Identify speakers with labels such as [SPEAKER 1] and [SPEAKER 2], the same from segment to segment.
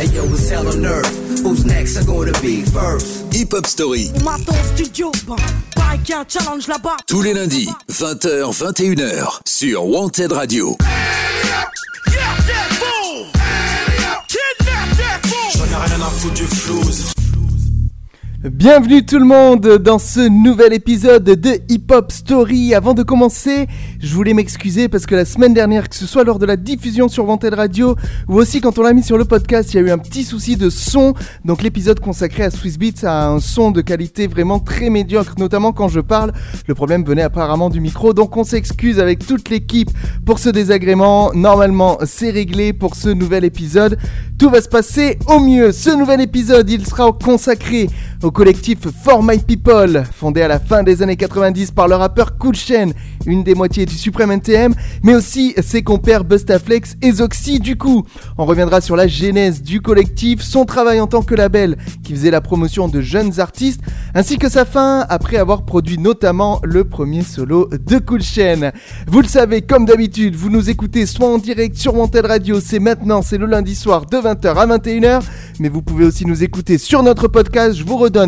[SPEAKER 1] Hey yo, it's hell on earth. Who's next? Are gonna be first?
[SPEAKER 2] Hip Hop Story.
[SPEAKER 3] Maton studio, bah, un challenge là-bas.
[SPEAKER 2] Tous les lundis, 20h, 21h, sur Wanted Radio.
[SPEAKER 4] J'en ai rien à foutre du flouze.
[SPEAKER 5] Bienvenue tout le monde dans ce nouvel épisode de Hip Hop Story. Avant de commencer, je voulais m'excuser parce que la semaine dernière, que ce soit lors de la diffusion sur Wanted Radio ou aussi quand on l'a mis sur le podcast, il y a eu un petit souci de son. Donc l'épisode consacré à Swiss Beats a un son de qualité vraiment très médiocre, notamment quand je parle. Le problème venait apparemment du micro, donc on s'excuse avec toute l'équipe pour ce désagrément. Normalement, c'est réglé pour ce nouvel épisode. Tout va se passer au mieux. Ce nouvel épisode, il sera consacré au collectif For My People, fondé à la fin des années 90 par le rappeur Cool Chain, une des moitiés du Supreme NTM, mais aussi ses compères Bustaflex et Zoxy. Du coup, on reviendra sur la genèse du collectif, son travail en tant que label qui faisait la promotion de jeunes artistes, ainsi que sa fin après avoir produit notamment le premier solo de Cool Chain. Vous le savez, comme d'habitude, vous nous écoutez soit en direct sur Montel Radio, c'est maintenant, c'est le lundi soir de 20h à 21h, mais vous pouvez aussi nous écouter sur notre podcast. Je vous redonne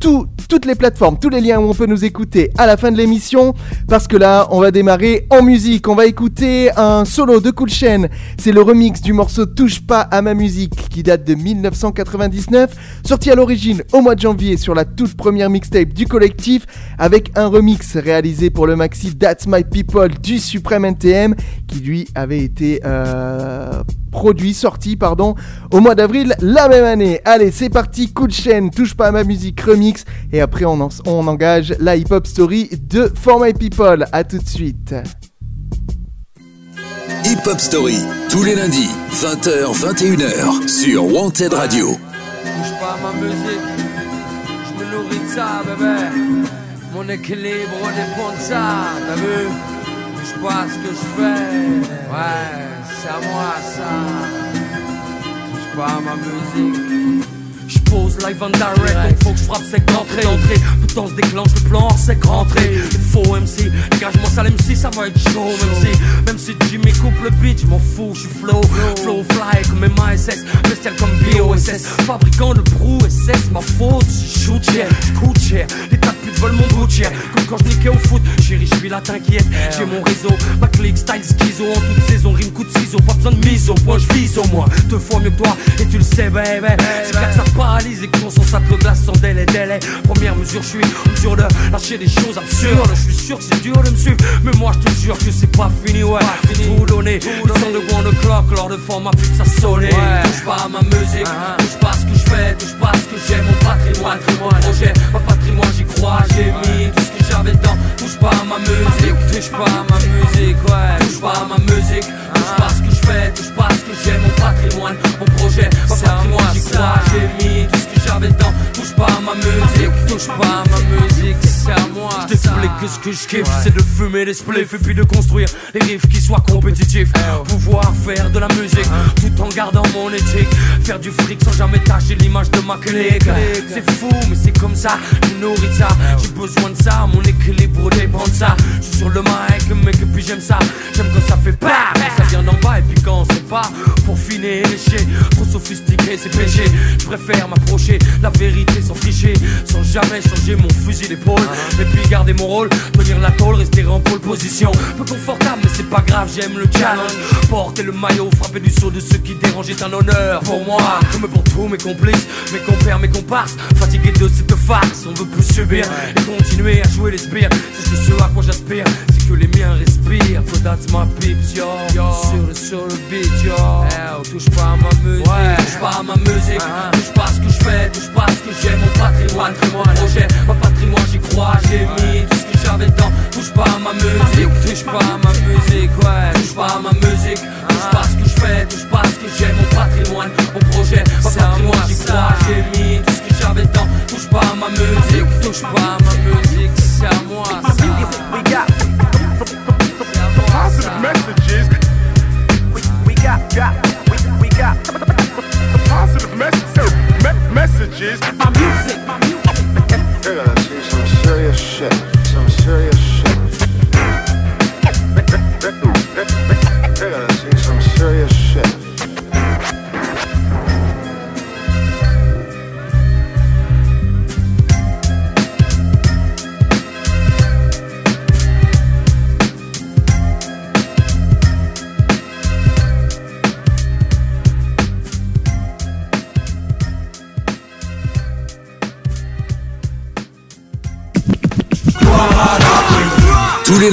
[SPEAKER 5] tout, toutes les plateformes, tous les liens où on peut nous écouter à la fin de l'émission. Parce que là, on va démarrer en musique. On va écouter un solo de Cool Chain. C'est le remix du morceau Touche pas à ma musique qui date de 1999. Sorti à l'origine au mois de janvier sur la toute première mixtape du collectif. Avec un remix réalisé pour le maxi That's My People du Supreme NTM qui lui avait été euh, produit, sorti, pardon, au mois d'avril la même année. Allez, c'est parti, coup de chaîne, touche pas à ma musique remix, et après on, en- on engage la hip-hop story de For My People. À tout de suite.
[SPEAKER 2] Hip Hop Story. Tous les lundis, 20h, 21h, sur Wanted Radio.
[SPEAKER 6] Touche pas à ma musique, je me nourris de ça, bébé. Mon équilibre dépend de ça, t'as vu? Touche pas à ce que je fais, ouais, c'est à moi ça. Pas à ma musique. Je pose live en direct, donc faut que je frappe sec d'entrée. d'entrée. Pourtant se déclenche le plan hors sec rentré. Il faut MC, dégage-moi ça l'MC, ça va être chaud. Même si, même si Jimmy coupe le beat, je m'en fous, je suis flow. Flow fly comme MASS, bestial comme BOSS. Fabricant de brou SS, ma faute, je shoot cher, je coûte cher. De mon bout de. Comme quand je niquais au foot, chérie, je suis là, t'inquiète. J'ai mon réseau, ma clique, style schizo. En toute saison, rime coup de ciseaux, pas besoin de mise au point, je vise au moins. Deux fois mieux que toi, et tu le sais, baby. C'est là que ça paralyse et que ton ça te glace sans délai, délai. Première mesure, je suis en mesure de lâcher des choses absurdes. Je suis sûr que c'est dur de me suivre, mais moi je te jure que c'est pas fini, ouais. Tout donné, le son de one o'clock lors de format plus que ça sonne. Touche pas à ma musique, touche pas à ce que je fais, touche pas à ce que j'aime, mon patrimoine, mon projet, ma patrimoine, j'y crois, j'ai mis tout ce j'avais dedans. Touche pas à ma musique, touche pas à ma musique, ouais. Touche pas à ma musique, touche pas à ce que je fais, touche pas à ce que j'aime, mon patrimoine, mon projet, ma patrimoine, j'y crois, j'ai mis tout ce que j'avais dedans. Touche pas à ma musique, touche pas à ma musique, c'est à moi. Je t'explique que ce que je kiffe, c'est de fumer des spliffs et puis de construire des riffs qui soient compétitifs. Pouvoir faire de la musique tout en gardant mon éthique. Faire du fric sans jamais tâcher l'image de ma clique. C'est fou, mais c'est comme ça, je nourris ça. J'ai besoin de ça, mon équilibre dépend de ça. Je suis sur le mic, mec, et puis j'aime ça. J'aime quand ça fait pas, ça vient d'en bas et puis quand c'est pas pour finir lécher. Trop sophistiqué, c'est péché. Je préfère m'approcher la vérité sans tricher, sans jamais changer mon fusil d'épaule. Et puis garder mon rôle, tenir la tôle, rester en pole position. Peu confortable, mais c'est pas grave, j'aime le challenge. Porter le maillot, frapper du saut de ceux qui dérangent est un honneur pour moi, comme pour tous mes complices, mes compères, mes comparses. Fatigué de cette farce, on veut plus subir et continuer à jouer les spires. C'est ce à quoi j'aspire, c'est que les miens respirent. So that's my peeps, yo. Sur le, sur le beat, yo. Eh, touche pas à ma musique, touche pas à ma musique, touche pas à ce que je fais, touche pas à ce que j'aime, mon patrimoine, mon projet, ma patrimoine, j'y crois, j'ai mis tout ce que j'avais dedans. Touche pas à ma musique, touche pas à ma musique, ouais. Touche pas à ma musique, touche pas à ce que je fais, touche pas à ce que j'aime, mon patrimoine, mon projet, ma patrimoine, j'y crois, j'ai mis tout ce que j'avais dedans. Touche pas à ma musique, touche pas à ma musique, c'est.
[SPEAKER 7] We got positive messages. We, we got, got, we, we got positive. Messages.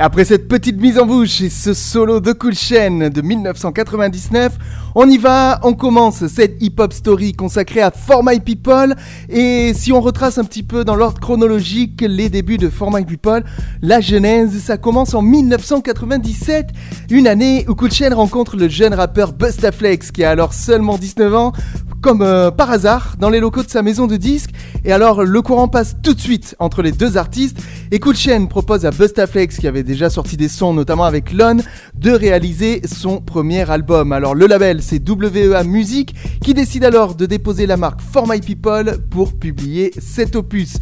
[SPEAKER 5] Après cette petite mise en bouche et ce solo de Cool Chain de 1999, on y va, on commence cette hip-hop story consacrée à For My People. Et si on retrace un petit peu dans l'ordre chronologique les débuts de For My People, la genèse, ça commence en 1997, une année où Cool Chain rencontre le jeune rappeur Bustaflex qui a alors seulement 19 ans comme euh, par hasard dans les locaux de sa maison de disques. Et alors le courant passe tout de suite entre les deux artistes. Et Cool Chain propose à Bustaflex, qui avait déjà sorti des sons notamment avec Lon, de réaliser son premier album. Alors le label c'est WEA Music qui décide alors de déposer la marque For My People pour publier cet opus.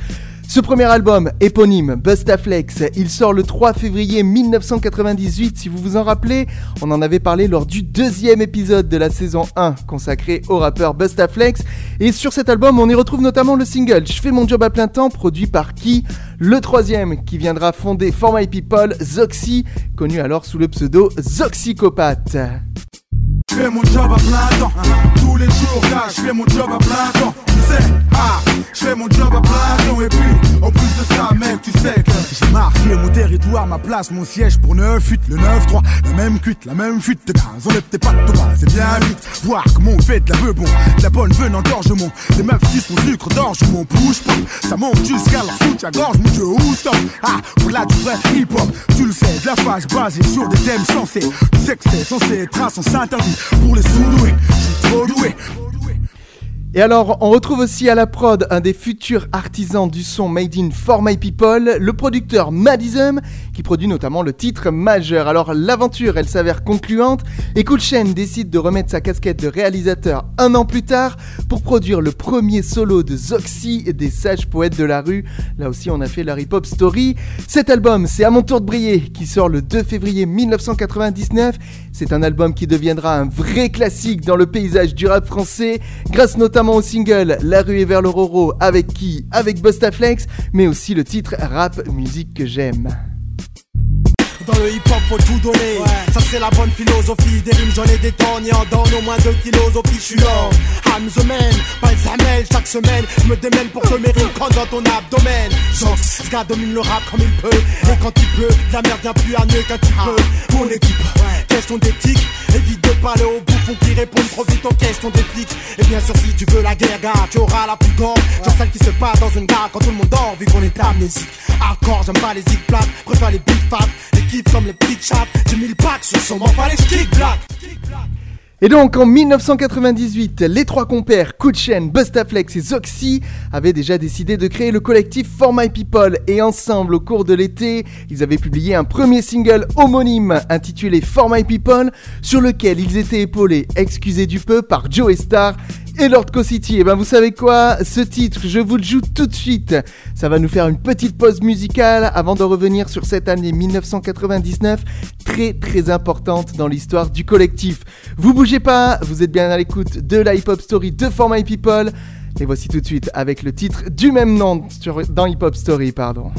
[SPEAKER 5] Ce premier album, éponyme, Bustaflex, il sort le 3 février 1998, si vous vous en rappelez. On en avait parlé lors du deuxième épisode de la saison 1 consacré au rappeur Bustaflex. Et sur cet album, on y retrouve notamment le single Je fais mon job à plein temps, produit par qui? Le troisième, qui viendra fonder For My People, Zoxy, connu alors sous le pseudo Zoxycopathe.
[SPEAKER 8] Je fais mon job à plein temps, tous les jours je fais mon job à plein temps. Ah, je fais mon job à plein et puis, en plus de ça, mec, tu sais que j'ai marqué mon territoire, ma place, mon siège pour 9-8, le 9-3, la même cuite, la même fuite de gaz. On est peut-être pas de Thomas, c'est bien vite. Voir comment on fait de la bon, de la bonne veine en gorgement. Les meufs disent mon sucre d'orge, mon bouge pas. Ça monte jusqu'à la soutien-gorge, mon dieu, où stop? Ah, voilà du vrai hip-hop, tu le sais, de la phase basée sur des thèmes sensés. Tu sais que c'est censé être un sens interdit pour les sous-doués. Je suis trop doué.
[SPEAKER 5] Et alors, on retrouve aussi à la prod un des futurs artisans du son Made in For My People, le producteur Madism, qui produit notamment le titre majeur. Alors, l'aventure, elle s'avère concluante, et Cool Chain décide de remettre sa casquette de réalisateur un an plus tard pour produire le premier solo de Zoxy et des sages poètes de la rue. Là aussi, on a fait la hip-hop story. Cet album, c'est À mon tour de briller, qui sort le 2 février 1999. C'est un album qui deviendra un vrai classique dans le paysage du rap français, grâce notamment au single La rue est vers le Roro avec qui? Avec Bustaflex, mais aussi le titre Rap musique que j'aime.
[SPEAKER 4] Dans le hip hop faut tout donner. Ça c'est la bonne philosophie. Des rimes j'en ai des tonnes Et en donne au moins 2 kilos au pif je suis I'm the man, pas le Chaque semaine. Je me démène pour que mes rimes comptent dans ton abdomen. Genre ce gars domine le rap comme il peut. Et quand il peut, la merde vient plus à mieux qu'un petit peu. Mon équipe, question d'éthique. Évite de parler aux bouffons qui répondent trop vite aux questions des flics Et bien sûr si tu veux la guerre gars Tu auras la plus grande Genre celle qui se passe dans une gare quand tout le monde dort Vu qu'on est amnésique. Hardcore j'aime pas les zig plats Préfère les big fat. Les kiffs comme les big chaps J'ai mis le sur son pas les kick black
[SPEAKER 5] Et donc en 1998, les trois compères Kutchen, Bustaflex et Zoxy avaient déjà décidé de créer le collectif For My People. Et ensemble au cours de l'été, ils avaient publié un premier single homonyme intitulé For My People sur lequel ils étaient épaulés, excusez du peu, par Joe Star et Lord Co-City. Et ben vous savez quoi? Ce titre, je vous le joue tout de suite. Ça va nous faire une petite pause musicale avant de revenir sur cette année 1999, très très importante dans l'histoire du collectif. Vous bougez pas, vous êtes bien à l'écoute de la hip-hop story de For My People. Et voici tout de suite avec le titre du même nom dans Hip Hop Story, pardon.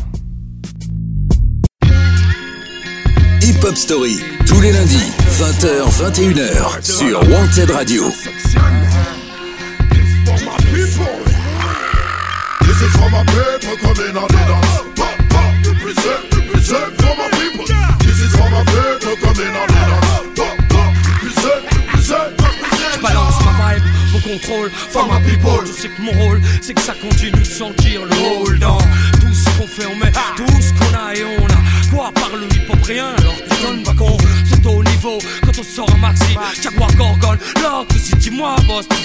[SPEAKER 2] Hip Hop Story, tous les lundis, 20h, 21h, sur Wanted Radio.
[SPEAKER 9] This is for my people coming on the dance. Pop, pop, represent, represent for my people. This is for my people coming on
[SPEAKER 6] vibe, mon contrôle, for my people. Tu sais que mon rôle, c'est que ça continue de sentir le hold dans tout ce qu'on fait, on met tout ce qu'on a et on a. Quoi par le hip hop rien, alors tu donnes pas con. C'est au niveau quand on sort un maxi. Jaguar Gorgon, Lock, si dis-moi, boss, tes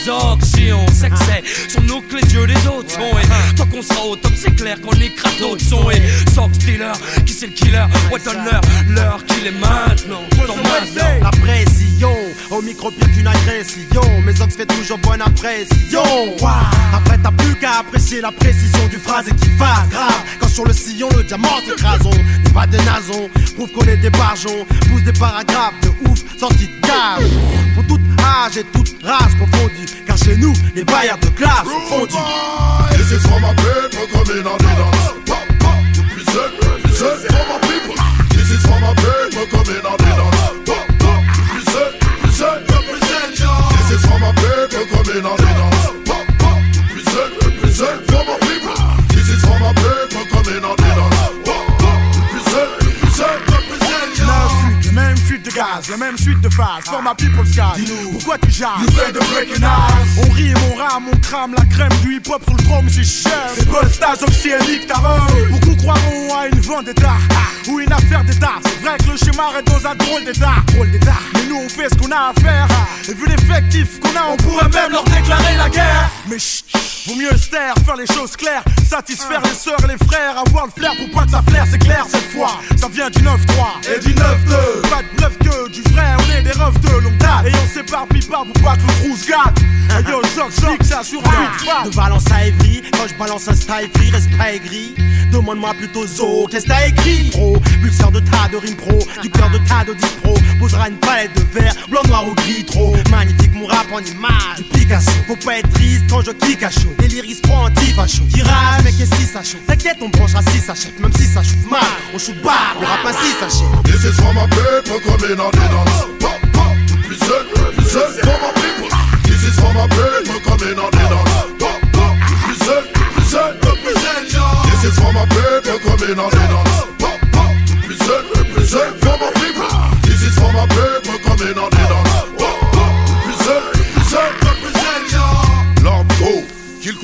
[SPEAKER 6] si on sait que c'est sur nous que les yeux des autres sont. Et tant qu'on sera au top, c'est clair qu'on écrase d'autres sons. Et Sox Dealer, qui c'est le killer? Ouais, donne-leur l'heure qu'il est maintenant. En maintenant.
[SPEAKER 4] La pression, au micro pire qu'une agression Mes ox fait toujours bonne impression. Après t'as plus qu'à apprécier la précision du phrase et qui va grave. Quand sur le sillon le diamant s'écrase On n'est pas des nasons, prouve qu'on est des barjons Pousse des paragraphes de ouf, sortis de cave. Pour toute âge et toute race confondue Car chez nous, les bailleurs de classe sont fondus.
[SPEAKER 9] This is. Pop, pop, represent, represent for
[SPEAKER 4] phase, for my people sky. Pourquoi tu
[SPEAKER 10] Nouvelle de.
[SPEAKER 4] On rit, mon rame, on crame la crème du hip hop sur le chrome, c'est cher.
[SPEAKER 10] C'est pas stage oxyénique, ta.
[SPEAKER 4] Beaucoup croiront à une vendetta ou une affaire d'état. C'est vrai que le schéma est dans un drôle d'état. Drôle d'état. Mais nous on fait ce qu'on a à faire. Et vu l'effectif qu'on a, on pourrait même leur déclarer la guerre. Mais chut, vaut mieux se taire, faire les choses claires. Satisfaire les sœurs et les frères, avoir le flair pour pas que ça flaire, c'est clair cette fois. Ça vient du 9-3
[SPEAKER 10] Et du 9-2.
[SPEAKER 4] Pas de bluff que du vrai, on est des refs de longue date. Et on s'éparpille pas pour pas que le cruise gâte. Et yo, choc, choc, ça sur un
[SPEAKER 11] De Valence à Evry, quand je balance un style free, reste pas aigri. Demande-moi plutôt Zo, qu'est-ce que t'as écrit, pro Pulseur de tas de rimes pro, du cœur de tas de 10 pro. Posera une palette de verre, blanc, noir ou gris, trop. Magnifique mon rap en image, du Picasso. Faut pas être triste quand je kick à chaud. Les lyrics pro anti-facho. Tirage, mais qu'est-ce que ça chaud T'inquiète, on branchera si ça chèque, même si ça chauffe mal. On shoot bas, on rap ainsi, ça chèque.
[SPEAKER 9] This is coming on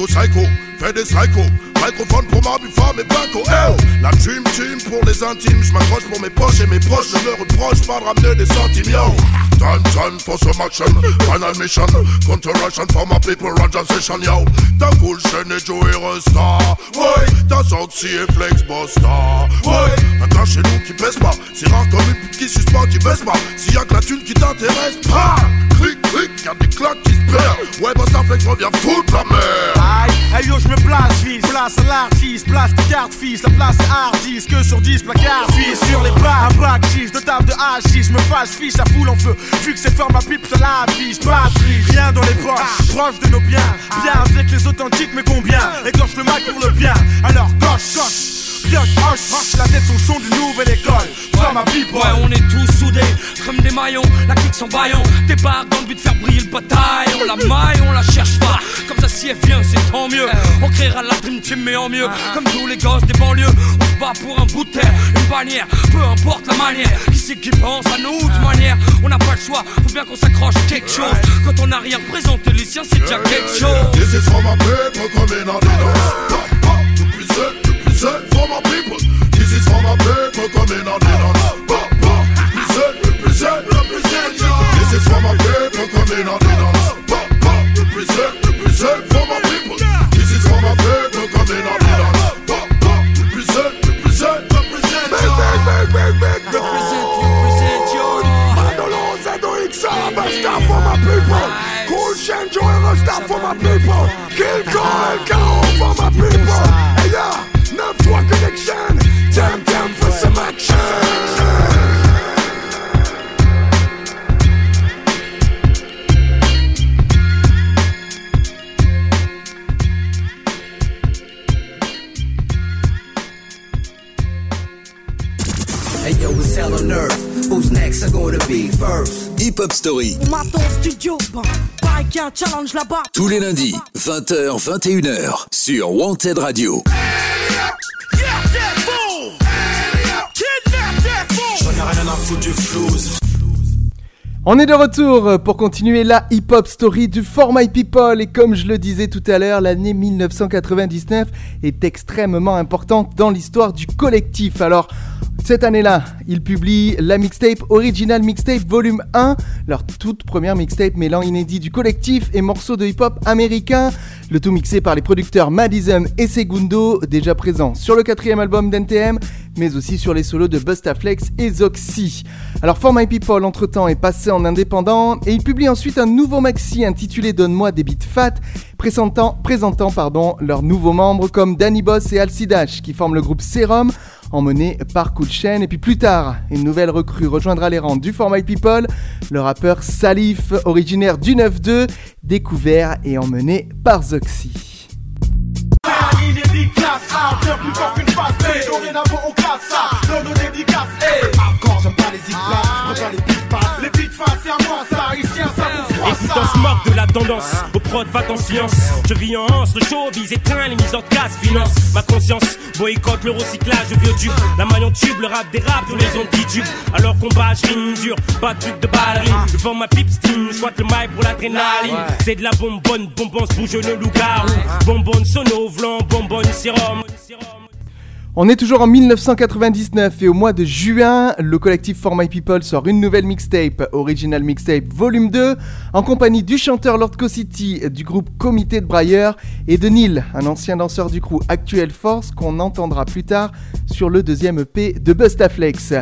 [SPEAKER 9] Psycho, fait des psycho. Microphone pour ma femme et Blanco, oh La Dream Team pour les intimes. Je m'accroche pour mes poches et mes proches. Je me reproche pas de ramener des centimes, yo. Time, time for some action. Final mission. Counter Russian for my people Roger session, yo. T'as cool chaîne et Joey Resta Ouais T'as Zoxy et Flex Bosta Ouais Un gars chez nous qui baisse pas. C'est rare comme une pute qui suspend qui baisse pas. S'il y a que la thune qui t'intéresse pas Clic, clic, y'a des claques qui se perdent. Ouais, Bosta Flex revient foutre la merde.
[SPEAKER 4] Aïe, aïe yo, je me place, fils, place à l'artiste, place de carte, fils, la place est hardiste, que sur 10 placards, fils, sur les bras, un 6, de table de H6, me fâche, fiche, la foule en feu, vu que c'est fort, ma pipe, ça la affiche, pas rien dans les poches, proche de nos biens, bien avec les authentiques, mais combien, égorge le mal pour le bien, alors coche, coche. Pioche, hoche, hoche, la tête son son d'une nouvelle école. From ma people.
[SPEAKER 12] Ouais, on est tous soudés comme des maillons, la clique sans baillon. Débarque dans le but de faire briller le bataille. On la maille, on la cherche pas. Comme ça, si elle vient, c'est tant mieux. On créera la dream team, mais en mieux. Comme tous les gosses des banlieues, on se bat pour un bout de terre, une bannière. Peu importe la manière, qui c'est qui pense à nous de manière? On n'a pas le choix, faut bien qu'on s'accroche à quelque chose. Quand on n'a rien représenté, les siens, c'est déjà quelque chose.
[SPEAKER 9] This is for my people coming on the my people. This is for my people coming on the dance.
[SPEAKER 2] Story,
[SPEAKER 13] studio, un challenge là-bas.
[SPEAKER 2] tous les lundis, 20h, 21h, sur Wanted Radio.
[SPEAKER 5] On est de retour pour continuer la hip-hop story du For My People et comme je le disais tout à l'heure, l'année 1999 est extrêmement importante dans l'histoire du collectif. Alors, cette année-là, ils publient la mixtape Original Mixtape Volume 1, leur toute première mixtape mêlant inédits du collectif et morceaux de hip-hop américain, le tout mixé par les producteurs Madison et Segundo, déjà présents sur le quatrième album d'NTM, mais aussi sur les solos de Bustaflex et Zoxy. Alors For My People, entre-temps, est passé en indépendant et il publie ensuite un nouveau maxi intitulé Donne-moi des beats fat, présentant, leurs nouveaux membres comme Danny Boss et Alcidash qui forment le groupe Serum, emmené par Cool Chain. Et puis plus tard, une nouvelle recrue rejoindra les rangs du For My People, le rappeur Salif, originaire du 9-2, découvert et emmené par Zoxy.
[SPEAKER 14] Danse moque de la tendance. Au prod, va en science. Je vis en hanse, le showbiz éteint, les mises en casse, finance. Ma conscience boycotte le recyclage vieux tubes. La maille en tube, le rap des rap, tous les anti-tubes. Alors combat, je rime dur, pas de truc de ballerine. Je vends ma pipe steam, soit le mail pour l'adrénaline. C'est de la bonbonne, bonbonne, bouge le loup-garou. Bonbonne sono, vlan, bonbonne sérum.
[SPEAKER 5] On est toujours en 1999 et au mois de juin, le collectif For My People sort une nouvelle mixtape, Original Mixtape Volume 2, en compagnie du chanteur Lord City du groupe Comité de Brailleur et de Neil, un ancien danseur du crew Actuel Force qu'on entendra plus tard sur le deuxième EP de Bustaflex.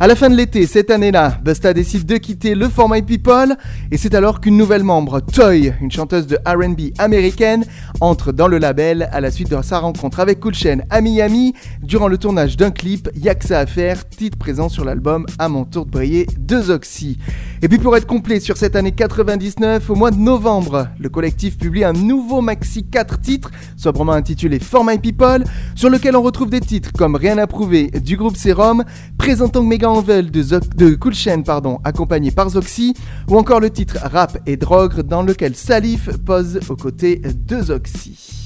[SPEAKER 5] À la fin de l'été, cette année-là, Busta décide de quitter le For My People et c'est alors qu'une nouvelle membre, Toy, une chanteuse de R&B américaine, entre dans le label à la suite de sa rencontre avec Cool Chain à Miami durant le tournage d'un clip Y'a que à faire, titre présent sur l'album À mon tour de briller de Zoxy. Et puis pour être complet sur cette année 99, au mois de novembre, le collectif publie un nouveau maxi 4 titres, sobrement intitulé For My People, sur lequel on retrouve des titres comme Rien à prouver du groupe Serum, présentant Mega Envel de, de Cool Chain, accompagné par Zoxy, ou encore le titre Rap et Drogue dans lequel Salif pose aux côtés de Zoxy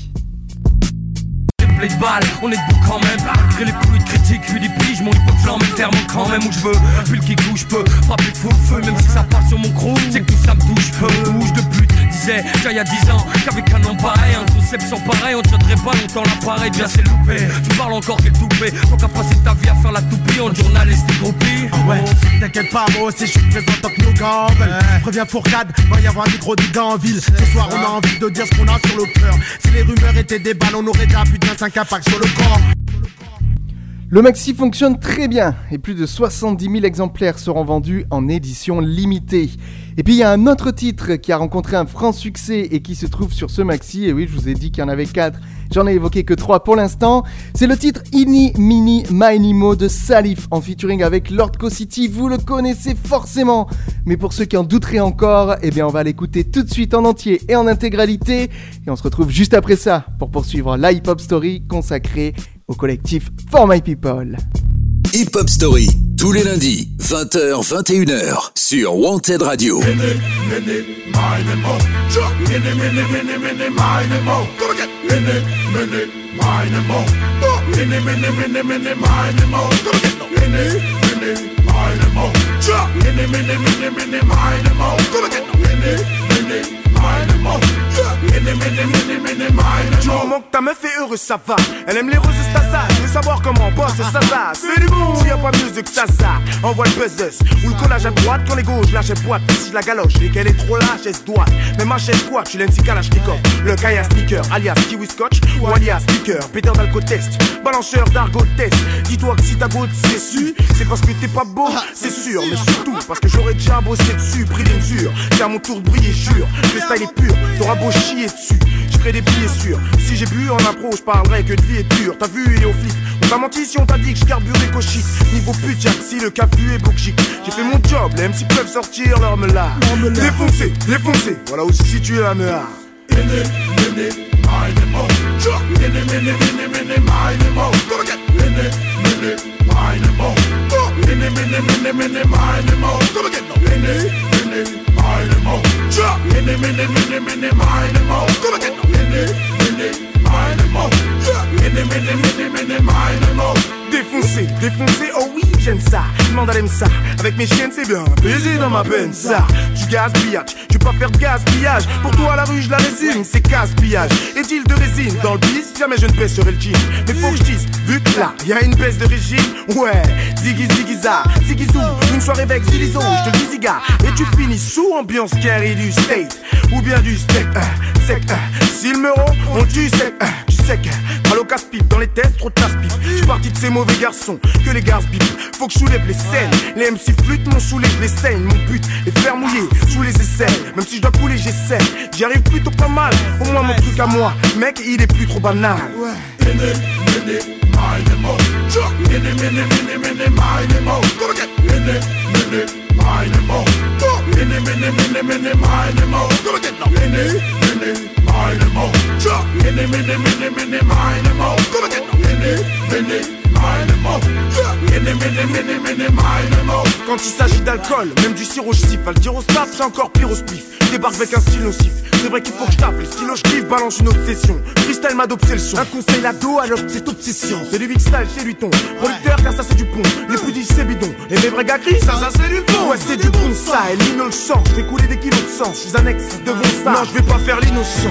[SPEAKER 6] de balles, on est debout quand même. Malgré les bruits de critiques, puis des piges, mon hip flamme terme quand même où je veux. Puis le qui couche peut frapper fou feu, même si ça part sur mon crew. C'est que tout ça me touche peu. Bouge de but, disait, déjà il y a 10 ans, qu'avec un nom pareil, un concept sans pareil, on pas longtemps l'appareil, bien c'est loupé. Tu parles encore quel toupé, tant qu'à passer ta vie à faire la toupie en journaliste et groupie.
[SPEAKER 11] Ouais, t'inquiète pas, moi aussi je suis présent tant que nos gambles. Préviens Fourcade, va y avoir des gros dégâts en ville. Ce soir, on a envie de dire ce qu'on a sur le cœur. Si les rumeurs étaient des balles, on aurait déjà plus de 25 impacts sur le corps.
[SPEAKER 5] Le maxi fonctionne très bien et plus de 70 000 exemplaires seront vendus en édition limitée. Et puis il y a un autre titre qui a rencontré un franc succès et qui se trouve sur ce maxi. Et oui, je vous ai dit qu'il y en avait 4, j'en ai évoqué que 3 pour l'instant. C'est le titre Ini Mini Mini Mo de Salif en featuring avec Lord City. Vous le connaissez forcément. Mais pour ceux qui en douteraient encore, eh bien on va l'écouter tout de suite en entier et en intégralité. Et on se retrouve juste après ça pour poursuivre la hip-hop story consacrée au collectif For My People.
[SPEAKER 2] Hip Hop Story, tous les lundis, 20h, 21h, sur Wanted Radio.
[SPEAKER 11] Du moment que ta meuf est heureuse, ça va. Elle aime les roses Stasa. Je veux savoir comment bosse ça ça. C'est du bon. Y a pas mieux que ça ça. Envoie le buzz ou le collage à droite quand les gauches lâchent boîte. Si je la galoche et qu'elle est trop lâche, elle se doit. Même ma chaise quoi, tu l'aimes si Kalashnikov. Le Kaya Sneaker, alias Kiwi Scotch ou alias Speaker. Peter d'alcotest, balanceur d'argot test. Dis-toi que si ta goutte c'est su, c'est parce que t'es pas beau, c'est sûr. Mais surtout parce que j'aurais déjà bossé dessus, pris des mesures. C'est à mon tour de briller, jure. Le style est pur, t'auras beau chier dessus. Je ferai des billets sûrs. Si j'ai bu en impro, je parlerai que de vie est dure. T'as vu, il est au flip. On t'a menti si on t'a dit que je carburais cochit. Niveau pute, si le cap est bloqué. J'ai fait mon job, les MC peuvent sortir leur meula. Défoncé, défoncé, voilà où se situe la minimo.
[SPEAKER 9] Mini, mini, mini, mini, minimo. Mini, mini, minimo. Mini, mini, mini, mini, minimo. Mini, mini, minimo. Mini, mini, mini, mini, minimo. Mini, mini, minimo. Mini, mini, mini, mini, minimo.
[SPEAKER 11] Défoncé, défoncé, oh oui, j'aime ça. Demande à ça. Avec mes chiennes, c'est bien. Baiser dans ma peine, ça. Du gaspillage, tu peux pas faire de gaspillage. Pour toi, la rue, je la résume, c'est gaspillage. Et-il de résine dans le bis, jamais je ne baisserai le jean. Mais faut que je dise, vu que là, y a une baisse de régime. Ouais, ziggy ziggy-za, ziggy-zou. Une soirée avec Zilizo, je te dis, ziga. Et tu finis sous ambiance carré du state. Ou bien du steak, euh, sec, euh. Si le meuro, on tue sec, euh, sec. Mal au casse-pipe, dans les tests, trop de tasse-pipe. Je suis parti de ces mauvais garçons que les gars bip. Faut que je soulève les scènes. Les MC flûtent, mon soulève les scènes. Mon but est faire mouiller sous les aisselles. Même si je dois couler, j'essaie. J'y arrive plutôt pas mal. Au moins mon truc à moi, mec, il est plus trop banal.
[SPEAKER 9] Mini, mini, mini, mini, minimo. Gonna get no mini, mini, minimo. Chuck, mini, mini, mini, mini, minimo. Gonna get no mini, mini.
[SPEAKER 11] Quand il s'agit d'alcool, même du sirop je siffle. Le dire au staff, c'est encore pire au spliff. Débarque avec un style nocif. C'est vrai qu'il faut que je tape. Les stylos je kiffe, balance une autre session. Freestyle m'a d'obsession. Un conseil l'ado alors que c'est obsession. C'est du big style, c'est du ton. Producteur, car ça c'est du pont. Les plus c'est bidon. Et les vrais gars gris, ça, ça c'est du bon. Ouais, c'est du bon ça. Et Lino le sang. Fais couler des kilos de sang. Je suis annexe devant ça. Non, je vais pas faire l'innocent.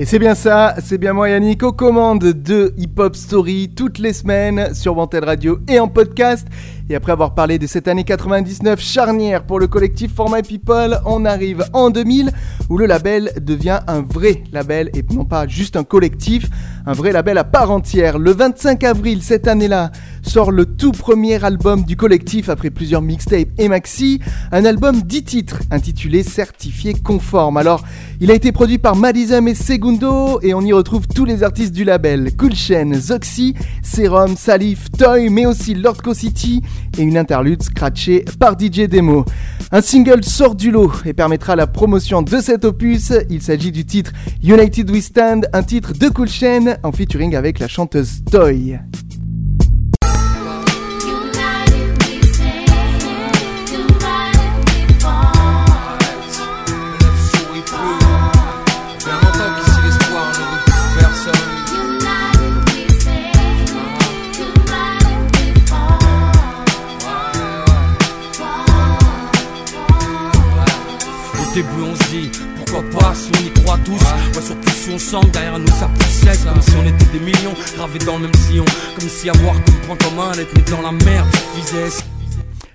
[SPEAKER 5] Et c'est bien ça, c'est bien moi Yannick aux commandes de Hip Hop Story toutes les semaines sur Wanted Radio et en podcast. Et après avoir parlé de cette année 99 charnière pour le collectif For My People, on arrive en 2000 où le label devient un vrai label et non pas juste un collectif, un vrai label à part entière. Le 25 avril cette année-là sort le tout premier album du collectif après plusieurs mixtapes et maxi, un album 10 titres intitulé Certifié conforme. Alors, il a été produit par Madizem et Segundo et on y retrouve tous les artistes du label, Cool Chain, Zoxy, Serum, Salif, Toy, mais aussi Lord Co City et une interlude scratchée par DJ Demo. Un single sort du lot et permettra la promotion de cet opus. Il s'agit du titre United We Stand, un titre de Cool Chain en featuring avec la chanteuse Toy.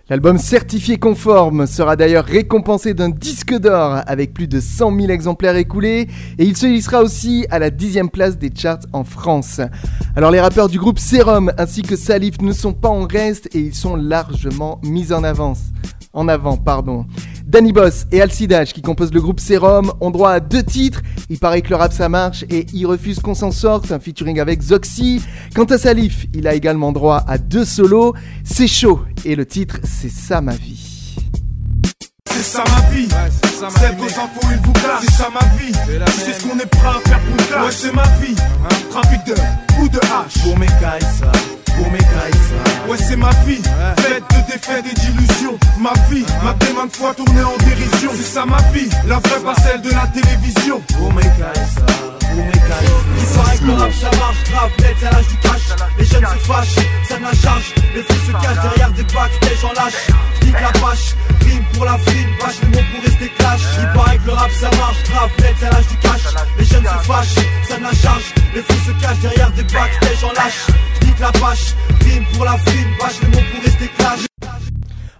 [SPEAKER 5] L'album certifié conforme sera d'ailleurs récompensé d'un disque d'or avec plus de 100 000 exemplaires écoulés et il se hissera aussi à la dixième place des charts en France. Alors les rappeurs du groupe Serum ainsi que Salif ne sont pas en reste et ils sont largement mis en avance. En avant, pardon. Danny Boss et Alcidage qui composent le groupe Serum ont droit à deux titres. Il paraît que le rap ça marche et il refuse qu'on s'en sorte, un featuring avec Zoxy. Quant à Salif, il a également droit à deux solos. C'est chaud et le titre c'est ça ma vie.
[SPEAKER 10] C'est ça ma vie, celle qu'aux infos il vous classe, c'est ça ma vie. Tu sais ce qu'on est prêt à faire pour clash. Ouais, c'est ma vie, trafic de ou de hache. Pour mes cailles, ça, pour mes cailles, ça. Ouais, c'est ma vie, faite de défaites et d'illusions. Ma vie, m'a maintes fois tournée en dérision. C'est ça ma vie, la vraie pas celle de la télévision. Pour mes cailles.
[SPEAKER 7] Il paraît que le rap ça marche. Grave net à l'âge du cash. Les jeunes se fâchent, ça n'a charge. Les filles se cachent derrière des backstage en lâche Nique la pâche, rime pour la frime Bâche les mots pour rester clash. Il paraît que le rap ça marche. Grave net à l'âge du cash. Les jeunes se fâchent, ça n'a charge. Les filles se cachent derrière des backstage en lâche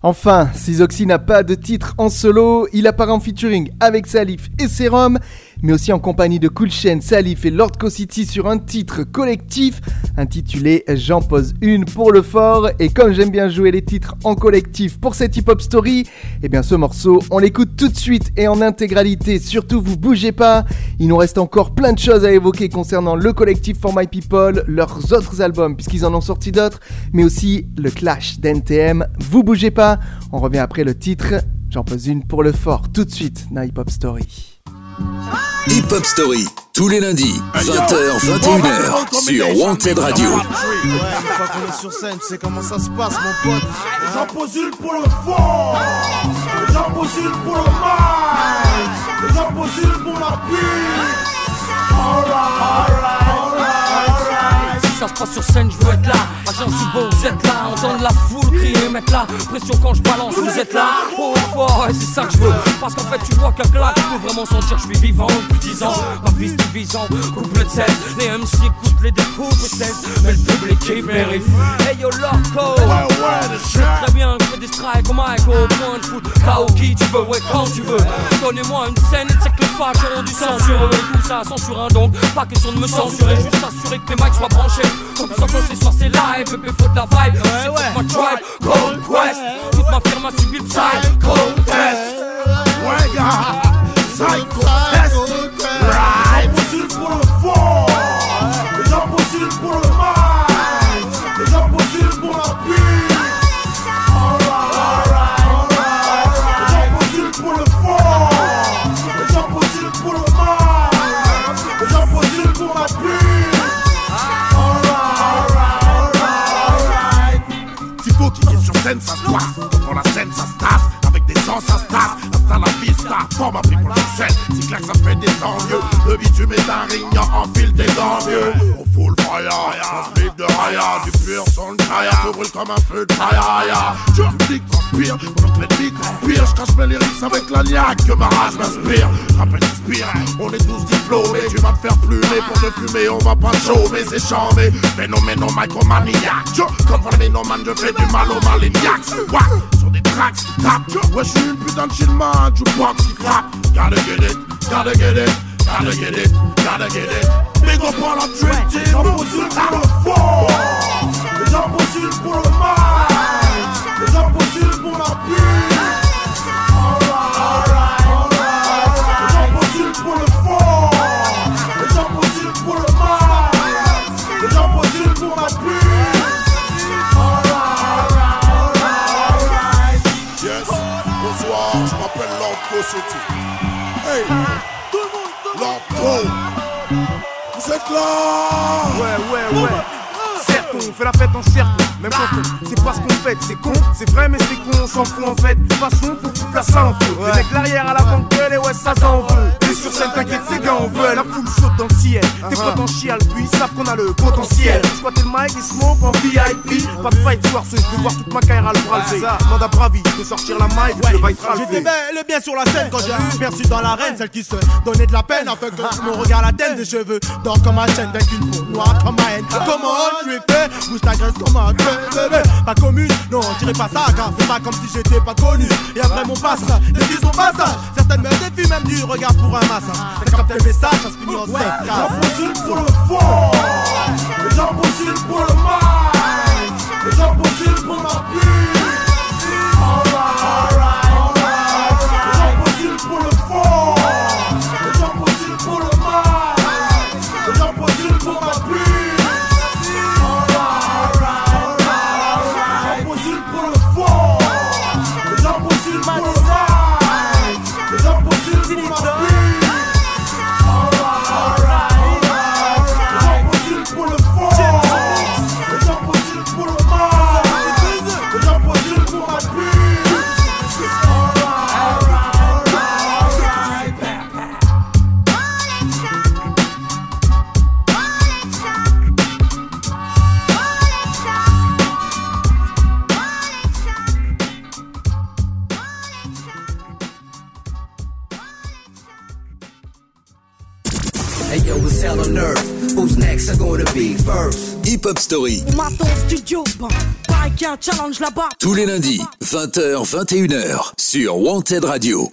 [SPEAKER 5] Enfin, si Zoxy n'a pas de titre en solo, il apparaît en featuring avec Salif et Serum, mais aussi en compagnie de Cool Chain, Salif et Lord City sur un titre collectif intitulé J'en pose une pour le fort. Et comme j'aime bien jouer les titres en collectif pour cette hip-hop story, eh bien ce morceau, on l'écoute tout de suite et en intégralité. Surtout, vous bougez pas. Il nous reste encore plein de choses à évoquer concernant le collectif For My People, leurs autres albums, puisqu'ils en ont sorti d'autres, mais aussi le clash d'NTM. Vous bougez pas. On revient après le titre. J'en pose une pour le fort. Tout de suite, dans Hip Hop Story.
[SPEAKER 2] Hip Hop Story, tous les lundis, 20h, 21h, sur Wanted Radio.
[SPEAKER 11] Ouais, une fois qu'on est sur scène, tu sais comment ça se passe, mon pote.
[SPEAKER 10] J'en pose une pour le fort, j'en pose une pour le mal, j'en pose une pour la pute. Alright, alright.
[SPEAKER 6] Ça se passe sur scène, je veux être là. Agent beau, vous êtes là. Entendre la foule crier, mettre la pression quand je balance, vous êtes là. Oh, fort, et c'est ça que je veux. Parce qu'en fait, tu vois qu'un là, tu peux vraiment sentir que je suis vivant depuis 10 ans. Ma vie se divisant, couple de 16. Les MC écoutent les découpes, 16. Mais le public il vérifie. Hey yo, loco. Très bien je fais des strikes comme Michael. Point de foot, KO qui tu veux, ouais, quand tu veux. Donnez-moi une scène et c'est que les facs auront du sang sur eux. Tout ça censure un donc. Pas question de me censurer, juste assurer que les mics soient branchés. Comme ça, quand ce soir c'est live, bébé, faut de la vibe. C'est toute ma tribe, Cold Quest. Toute ma firme a subi le psy, Cold Test.
[SPEAKER 9] Ouais, gars, psycho test. Ça se. Pour la scène, ça se. Avec des sens, ça se tasse. Hasta la vista, forme appris pour Si claque, ça fait des envieux. Le bitume est un ring, enfile des dents mieux. On fout le fire, on se de raya. Du pur son de chaya, se brûle comme un feu de chaya. Tu public transpire, pendant que l'ennemi conspire. Je cache mes lyrics avec la niaque que ma rage m'inspire. Rappel inspire, on est tous diplômés. Tu vas me faire plumer pour te fumer, on va pas chômer, c'est chambé. Phénoménon micromaniaque. Je, Comme phénoménomane, je fais du mal aux maliniacs. Ouais, sur des tracks tapent. Ouais, je suis une putain de chillman, jukebox qui clappe. Gotta get it, gotta get it, gotta get it, gotta get it. Big up all our
[SPEAKER 10] Les impossibles pour le fond, les impossibles pour le mal,
[SPEAKER 11] Ouais, ouais, ouais. Certes, on fait la fête en cercle, même quand on sait pas ce qu'on fait. C'est con, c'est vrai, mais c'est con, on s'en fout en fait. De toute façon, faut foutre la ça en feu. Les mecs l'arrière à l'avant de gueule, et ouais, ça s'en veut. Et sur scène, t'inquiète, ces gars, on veut. La foule saute dans le ciel. Tes potes en chial, puis ils savent qu'on a le potentiel. Squatter le mic et smoke en VIP. Pas de fight soir, ce je veux voir toute ma carrière à le bras levé. Demande à Bravi de sortir la maille, le va être
[SPEAKER 4] J'étais bel bien sur la scène quand j'ai perçu dans l'arène celle qui se donnait de la peine afin que mon regard la tête des cheveux d'or comme ma chaîne avec une peau noire comme ma haine. Comment tu es fait Bouge ta graisse comme un Pas commune, non dirais pas ça car c'est pas comme si j'étais pas connu. Et après mon passage, des filles sont passage Certaines me défient même du regard pour un massage T'as capté le message, ça se finit en sec
[SPEAKER 10] Les impossibles pour le fond,
[SPEAKER 3] un challenge là-bas.
[SPEAKER 2] tous les lundis, 20h, 21h, sur Wanted Radio.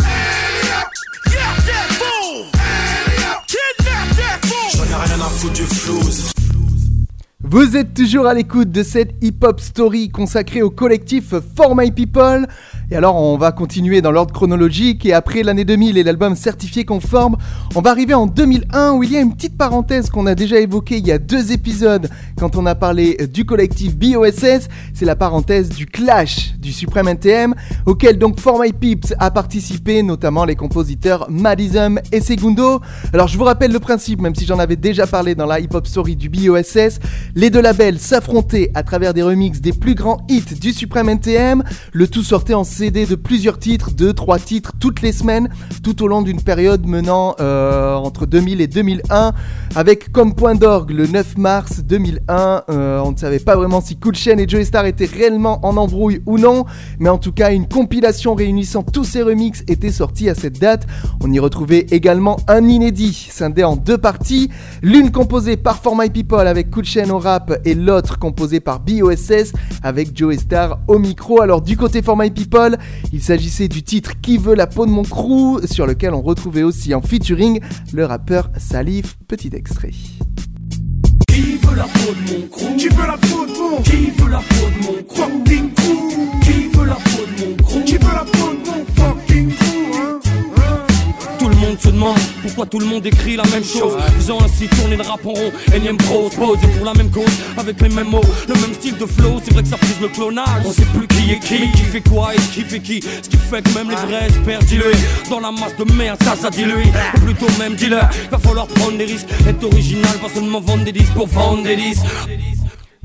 [SPEAKER 5] Vous êtes toujours à l'écoute de cette hip-hop story consacrée au collectif For My People. Et alors, on va continuer dans l'ordre chronologique. Et après l'année 2000 et l'album certifié conforme, on va arriver en 2001 où il y a une petite parenthèse qu'on a déjà évoquée il y a deux épisodes quand on a parlé du collectif BOSS. C'est la parenthèse du clash du Supreme NTM auquel donc For My Peeps a participé, notamment les compositeurs Madism et Segundo. Alors, je vous rappelle le principe, même si j'en avais déjà parlé dans la hip-hop story du BOSS. Les deux labels s'affrontaient à travers des remixes des plus grands hits du Supreme NTM. Le tout sortait en précédé de plusieurs titres, deux, trois titres toutes les semaines, tout au long d'une période menant euh, entre 2000 et 2001, avec comme point d'orgue le 9 mars 2001. euh, on ne savait pas vraiment si Cool Chain et Joey Star étaient réellement en embrouille ou non, mais en tout cas, une compilation réunissant tous ces remixes était sortie à cette date. On y retrouvait également un inédit, scindé en deux parties, l'une composée par For My People avec Cool Chain au rap et l'autre composée par BOSS avec Joey Star au micro. Alors du côté For My People, il s'agissait du titre Qui veut la peau de mon crew sur lequel on retrouvait aussi en featuring le rappeur Salif. Petit extrait.
[SPEAKER 15] Qui veut la peau de mon crew?
[SPEAKER 16] Qui veut la peau de mon
[SPEAKER 15] Qui veut la peau de mon crew?
[SPEAKER 16] fucking crew?
[SPEAKER 15] Qui veut la peau de mon crew?
[SPEAKER 16] Qui veut la peau de mon fucking
[SPEAKER 6] monde se demande pourquoi tout le monde écrit la même chose. Faisant ainsi tourner le rap en rond, énième prose, posé pour la même cause, avec les mêmes mots, le même style de flow. C'est vrai que ça frise le clonage. On sait plus qui est qui, qui fait quoi et qui fait qui. Ce qui fait que même les vrais espèrent diluer dans la masse de merde, ça, ça dilue. Plutôt même dealer, va falloir prendre des risques, être original, pas seulement vendre des disques pour vendre des disques.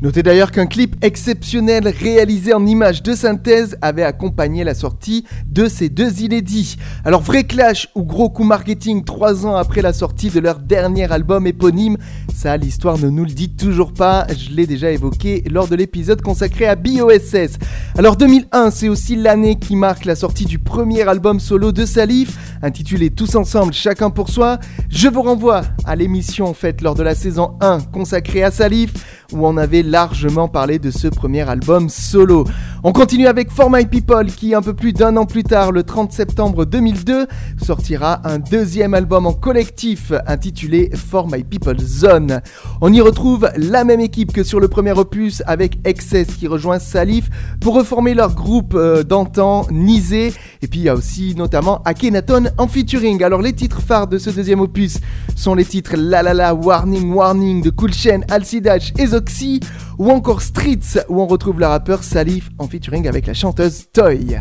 [SPEAKER 5] Notez d'ailleurs qu'un clip exceptionnel réalisé en images de synthèse avait accompagné la sortie de ces deux inédits. Alors vrai clash ou gros coup marketing trois ans après la sortie de leur dernier album éponyme, ça l'histoire ne nous le dit toujours pas, je l'ai déjà évoqué lors de l'épisode consacré à BOSS. Alors 2001 c'est aussi l'année qui marque la sortie du premier album solo de Salif, intitulé Tous ensemble, chacun pour soi. Je vous renvoie à l'émission faite lors de la saison 1 consacrée à Salif, où on avait largement parlé de ce premier album solo. On continue avec For My People qui un peu plus d'un an plus tard, le 30 septembre 2002, sortira un deuxième album en collectif intitulé For My People Zone. On y retrouve la même équipe que sur le premier opus avec Excess qui rejoint Salif pour reformer leur groupe euh, d'antan, Nizé, et puis il y a aussi notamment Akhenaton en featuring. Alors les titres phares de ce deuxième opus sont les titres La La La, Warning Warning de Cool Chain, Alcidash et Zoxy, ou encore Streets où on retrouve le rappeur Salif en featuring avec la chanteuse Toy.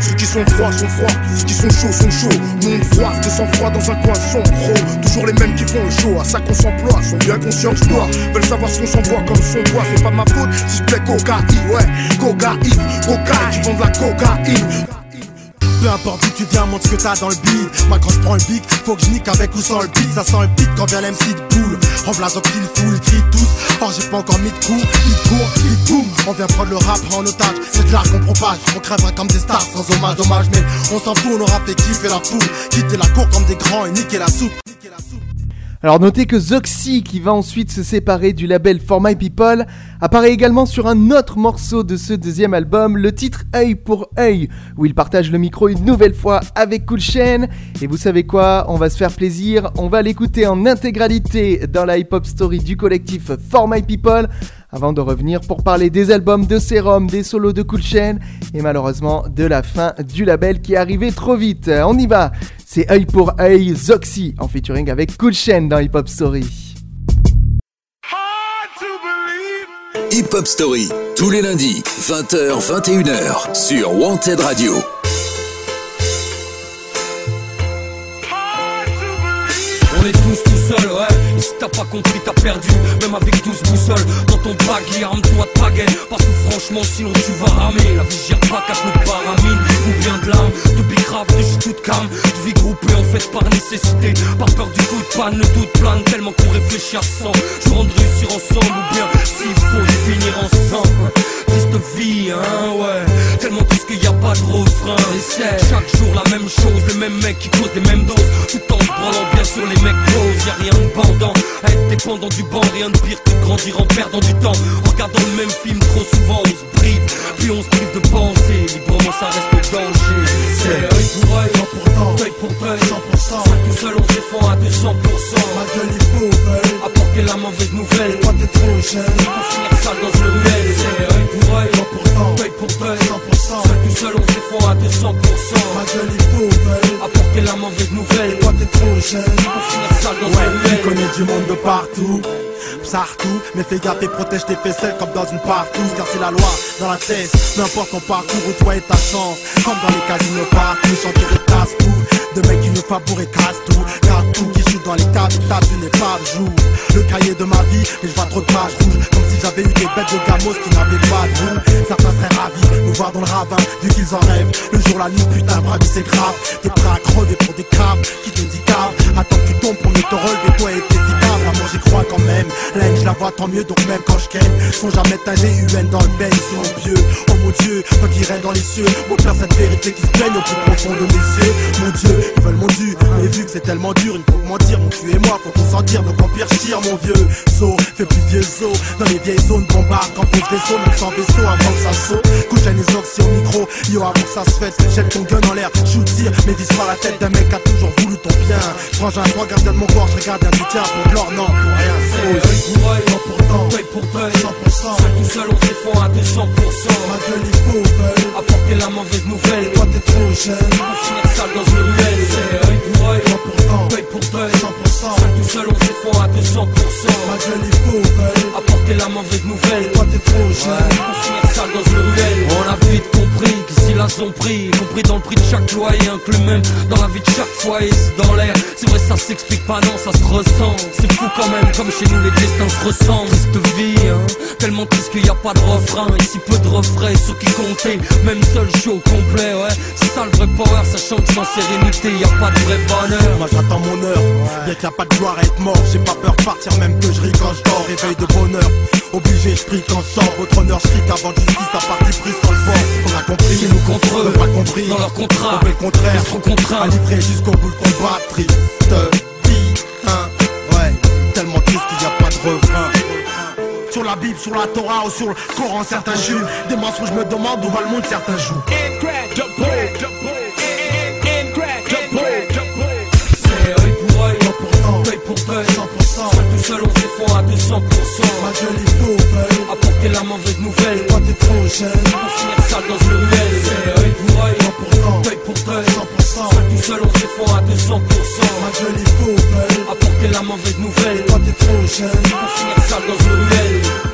[SPEAKER 11] Ceux qui sont froids sont froids, ceux qui sont chauds sont chauds. Monde froid, de sang froid dans un coin sombre. Toujours les mêmes qui font le show, à ça qu'on s'emploie. Sont bien conscients que je dois, veulent savoir ce qu'on s'envoie comme son bois. C'est pas ma faute si je plais cocaïne, ouais, cocaïne, cocaïne, qui de la cocaïne.
[SPEAKER 4] Peu importe d'où tu viens, montre ce que t'as dans le beat. Moi quand je prends le beat, faut que je nique avec ou sans le beat. Ça sent le beat quand vient l'MC de boule. Remplace qu'il fout, crie tous. Or j'ai pas encore mis de coups, il court, il boum. On vient prendre le rap en otage. C'est de l'art qu'on propage. On crèvera comme des stars sans hommage, dommage. Mais on s'en fout, on aura fait kiffer la foule. Quitter la cour comme des grands et niquer la soupe.
[SPEAKER 5] Alors notez que Zoxy, qui va ensuite se séparer du label For My People, apparaît également sur un autre morceau de ce deuxième album, le titre Œil pour œil, où il partage le micro une nouvelle fois avec Cool Chain. Et vous savez quoi, on va se faire plaisir, on va l'écouter en intégralité dans la hip-hop story du collectif For My People, avant de revenir pour parler des albums de Serum, des solos de Cool Chain, et malheureusement de la fin du label qui est arrivé trop vite. On y va, c'est œil pour œil Zoxy en featuring avec Cool Chain dans Hip Hop Story.
[SPEAKER 2] Hip Hop Story, tous les lundis, 20h, 21h, sur Wanted Radio.
[SPEAKER 6] On est tous t'as pas compris, t'as perdu. Même avec 12 boussoles, dans ton baggy, arme-toi de pagaie. Parce que franchement, sinon tu vas ramer. La vie gère pas, cache le paramine. Ou bien de l'âme, de bicrave, de shit toute calme. De vie groupée en fait par nécessité. Par peur du coup de panne, le doute plane. Tellement qu'on réfléchit à 100. Je de réussir ensemble, ou bien s'il faut finir ensemble. Triste vie, hein, ouais. Tellement triste qu'il y a pas de refrain. Chaque jour la même chose, le même mec qui cause des mêmes doses. Tout en se branlant bien sur les mecs pros. Y'a rien de pendant à être dépendant du banc. Rien de pire que de grandir en perdant du temps. En regardant le même film trop souvent, on se prive. Puis on se prive de penser. Librement, ça reste le danger. C'est œil pour œil, temps pour temps, œil pour œil. 100%. Ça tout seul, on se défend à 200%. Ma gueule, il faut apporter la mauvaise nouvelle. Toi, t'es trop jeune. Pour finir sale dans le ruelle. C'est œil pour œil, temps pour temps, œil pour œil. 100%. Ça tout seul, on se défend à 200%. Ma gueule, faut apporter la mauvaise nouvelle. Toi, t'es trop jeune. Pour finir sale dans
[SPEAKER 4] Ouais,
[SPEAKER 6] ruelle.
[SPEAKER 4] connais du monde de partout. Partout, mais fais gaffe et protège tes ficelles comme dans une partouze Car c'est la loi dans la tête, peu importe ton parcours où toi et ta chance Comme dans les casinos partout, chanter et casse tout De mecs qui ne fabourent et cassent tout Car tout qui joue dans les et tape une épave jour Le cahier de ma vie, mais je vois trop de pages rouges Comme si j'avais eu des bêtes de gamos qui n'avaient pas de goût Certains seraient ravis, nous voir dans le ravin, vu qu'ils en rêvent. Le jour, la nuit, putain, bravi, c'est grave. T'es prêt à crever pour des crabes qui te dit Attends que tu tombes pour mieux te relever, toi et tes. Maman, j'y crois quand même. La haine, je la vois tant mieux, donc même quand je ken, sont jamais ta GUN dans le bain, c'est mon Dieu. Oh mon Dieu, toi qui règne dans les cieux. Mon père, cette vérité qui se plaigne au plus profond de mes yeux. Mon Dieu, ils veulent mon Dieu, mais vu que c'est tellement dur, il faut mentir. Mon tu et moi, faut qu'on s'en tire, donc empire chire, mon vieux. Saut, fais plus vieux saut. Dans les vieilles zones, bombarde, quand pose vaisseau, même sans vaisseau, avant que ça saute. Couche les oxy au micro, yo, avant que ça se fasse, jette ton gun en l'air, shoot, tire, mais vise pas la tête d'un mec a toujours voulu ton bien. Toi, gardien de mon corps, je regarde un soutien pour l'or, non, pour rien.
[SPEAKER 6] Œil pour œil, pourtant, œil pour œil, 100%. Seul tout seul, on défend à 200%.
[SPEAKER 4] Ma gueule, il faut,
[SPEAKER 6] Apporter la mauvaise nouvelle,
[SPEAKER 4] toi t'es trop jeune.
[SPEAKER 6] Pour finir sale dans une ruelle, c'est œil pour œil,
[SPEAKER 4] pourtant,
[SPEAKER 6] œil pour œil,
[SPEAKER 4] 100%.
[SPEAKER 6] Seul tout seul, on défend à 200%.
[SPEAKER 4] Ma gueule, il faut,
[SPEAKER 6] Apporter la mauvaise nouvelle,
[SPEAKER 4] toi t'es trop jeune.
[SPEAKER 6] Pour finir sale dans une ruelle, on a vite compris qu'ici là sont pris, compris dans le prix de chaque loyer, inclus même dans la vie de chaque foyer, c'est dans l'air. C'est vrai, ça s'explique pas, non, ça se ressent. C'est fou quand même, comme chez nous les destins se ressemblent. Triste vie, hein, tellement triste qu'il y a pas de refrain. Ici peu de refrains sur qui compter, même seul show complet, ouais. C'est ça le vrai power, sachant que sans sérénité, y a pas de vrai bonheur.
[SPEAKER 4] Moi j'attends mon heure, bien qu'il y a pas de gloire à être mort. J'ai pas peur de partir, même que je ris quand je dors. Réveil de bonheur, obligé, je prie quand sort. Votre honneur, je qu'avant justice, à partie prise dans le fort. On a compris,
[SPEAKER 6] nous contre eux,
[SPEAKER 4] pas compris.
[SPEAKER 6] dans leur contrat.
[SPEAKER 4] Le contraire,
[SPEAKER 6] Ils seront contraints.
[SPEAKER 4] à livrer jusqu'au bout le combat. Triste vie, hein, ouais, tellement triste qu'il y a pas de refrain. Sur la Bible, sur la Torah ou sur le Coran, certains jurent. Des mensonges, je me demande où va le monde, certains jouent. 100% Ma gueule est
[SPEAKER 6] Apporter la mauvaise nouvelle.
[SPEAKER 4] Toi t'es trop jeune.
[SPEAKER 6] Pour finir sale dans une ruelle C'est œil pour œil
[SPEAKER 4] pour
[SPEAKER 6] deuil pour deuil
[SPEAKER 4] 100%
[SPEAKER 6] Seul tout seul on se défend à 200%
[SPEAKER 4] Ma gueule est
[SPEAKER 6] Apporter la mauvaise nouvelle.
[SPEAKER 4] Toi t'es trop jeune.
[SPEAKER 6] Pour finir sale dans une ruelle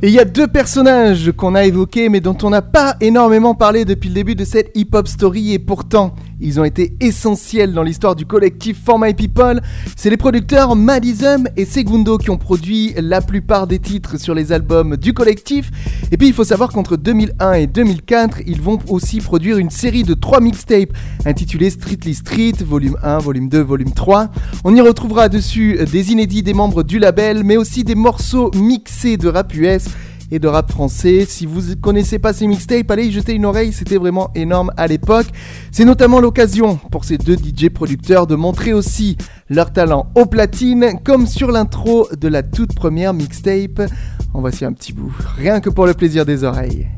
[SPEAKER 5] Et il y a deux personnages qu'on a évoqués mais dont on n'a pas énormément parlé depuis le début de cette hip-hop story et pourtant ils ont été essentiels dans l'histoire du collectif For My People. C'est les producteurs Madism et Segundo qui ont produit la plupart des titres sur les albums du collectif. Et puis il faut savoir qu'entre 2001 et 2004 ils vont aussi produire une série de trois mixtapes intitulées Streetly Street, volume 1, volume 2, volume 3. On y retrouvera dessus des inédits des membres du label mais aussi des morceaux mixés de rap US et de rap français. Si vous connaissez pas ces mixtapes, allez y jeter une oreille, c'était vraiment énorme à l'époque. C'est notamment l'occasion pour ces deux DJ producteurs de montrer aussi leur talent au platine, comme sur l'intro de la toute première mixtape. En voici un petit bout, rien que pour le plaisir des oreilles.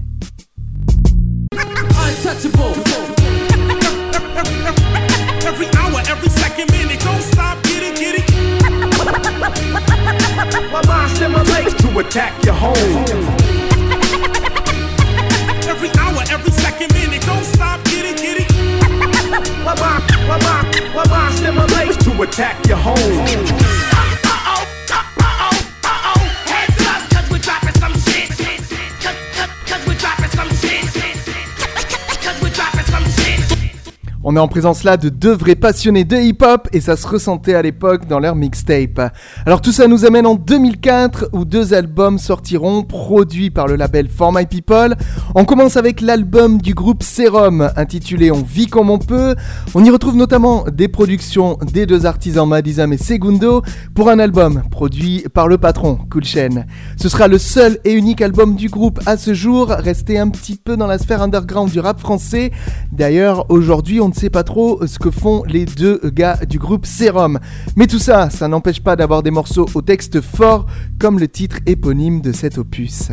[SPEAKER 17] My mind stimulates to attack your home.
[SPEAKER 11] Every hour, every second, minute, don't stop, get it, get it.
[SPEAKER 17] My mind, my mind, my mind stimulates to attack your home.
[SPEAKER 5] On est en présence là de deux vrais passionnés de hip-hop et ça se ressentait à l'époque dans leur mixtape. Alors tout ça nous amène en 2004 où deux albums sortiront produits par le label For My People. On commence avec l'album du groupe Serum intitulé On vit comme on peut. On y retrouve notamment des productions des deux artisans Madizam et Segundo pour un album produit par le patron Cool Chain. Ce sera le seul et unique album du groupe à ce jour, resté un petit peu dans la sphère underground du rap français. D'ailleurs aujourd'hui on ne sait pas trop ce que font les deux gars du groupe Serum. Mais tout ça, ça n'empêche pas d'avoir des morceaux au texte fort, comme le titre éponyme de cet opus.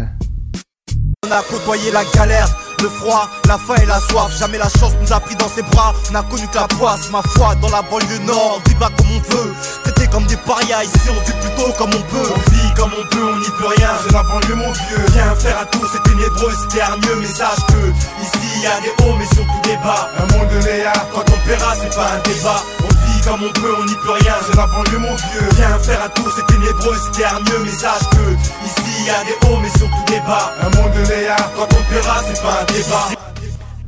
[SPEAKER 4] On a côtoyé la galère, le froid, la faim et la soif. Jamais la chance nous a pris dans ses bras. On a connu que la poisse, ma foi, dans la banlieue nord. Pas comme on veut, comme des parias. Ici, on vit plutôt
[SPEAKER 7] comme on peut, on vit comme on peut, on n'y peut rien. C'est la banlieue, mon vieux. Viens faire un tour, c'est ténébreux, c'est hargneux, mais que ici y a des hauts, mais surtout des bas.
[SPEAKER 8] Un monde de Léa,
[SPEAKER 7] Quand on paiera, c'est pas un débat. On vit comme on peut, on n'y peut rien.
[SPEAKER 8] c'est la banlieue, mon vieux.
[SPEAKER 7] Viens faire un tour, c'est ténébreux, c'est hargneux, mais que ici y a des hauts, mais surtout des bas.
[SPEAKER 8] Un monde de Léa,
[SPEAKER 7] Quand on paiera, c'est pas un débat.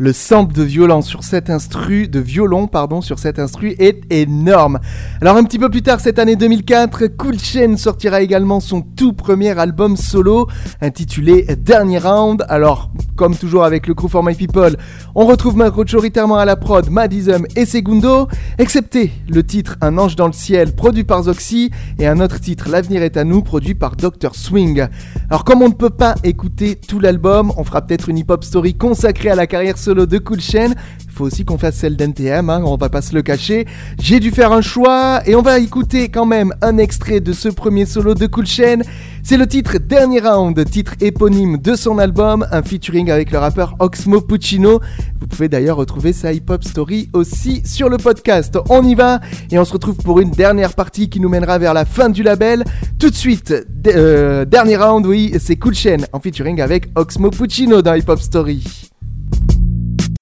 [SPEAKER 5] Le sample de violon sur cet instru, de violon pardon, sur est énorme. Alors un petit peu plus tard cette année 2004, Cool Chain sortira également son tout premier album solo intitulé Dernier Round. Alors comme toujours avec le crew for my people, on retrouve majoritairement à la prod Madism et Segundo, excepté le titre Un ange dans le ciel produit par Zoxy et un autre titre L'avenir est à nous produit par Dr Swing. Alors comme on ne peut pas écouter tout l'album, on fera peut-être une hip-hop story consacrée à la carrière de Cool Chain. Il faut aussi qu'on fasse celle d'NTM, hein, on va pas se le cacher. J'ai dû faire un choix et on va écouter quand même un extrait de ce premier solo de Cool Chain. C'est le titre Dernier Round, titre éponyme de son album, un featuring avec le rappeur Oxmo Puccino. Vous pouvez d'ailleurs retrouver sa hip-hop story aussi sur le podcast. On y va et on se retrouve pour une dernière partie qui nous mènera vers la fin du label. Tout de suite, euh, dernier round, oui, c'est Cool Chain en featuring avec Oxmo Puccino dans Hip Hop Story.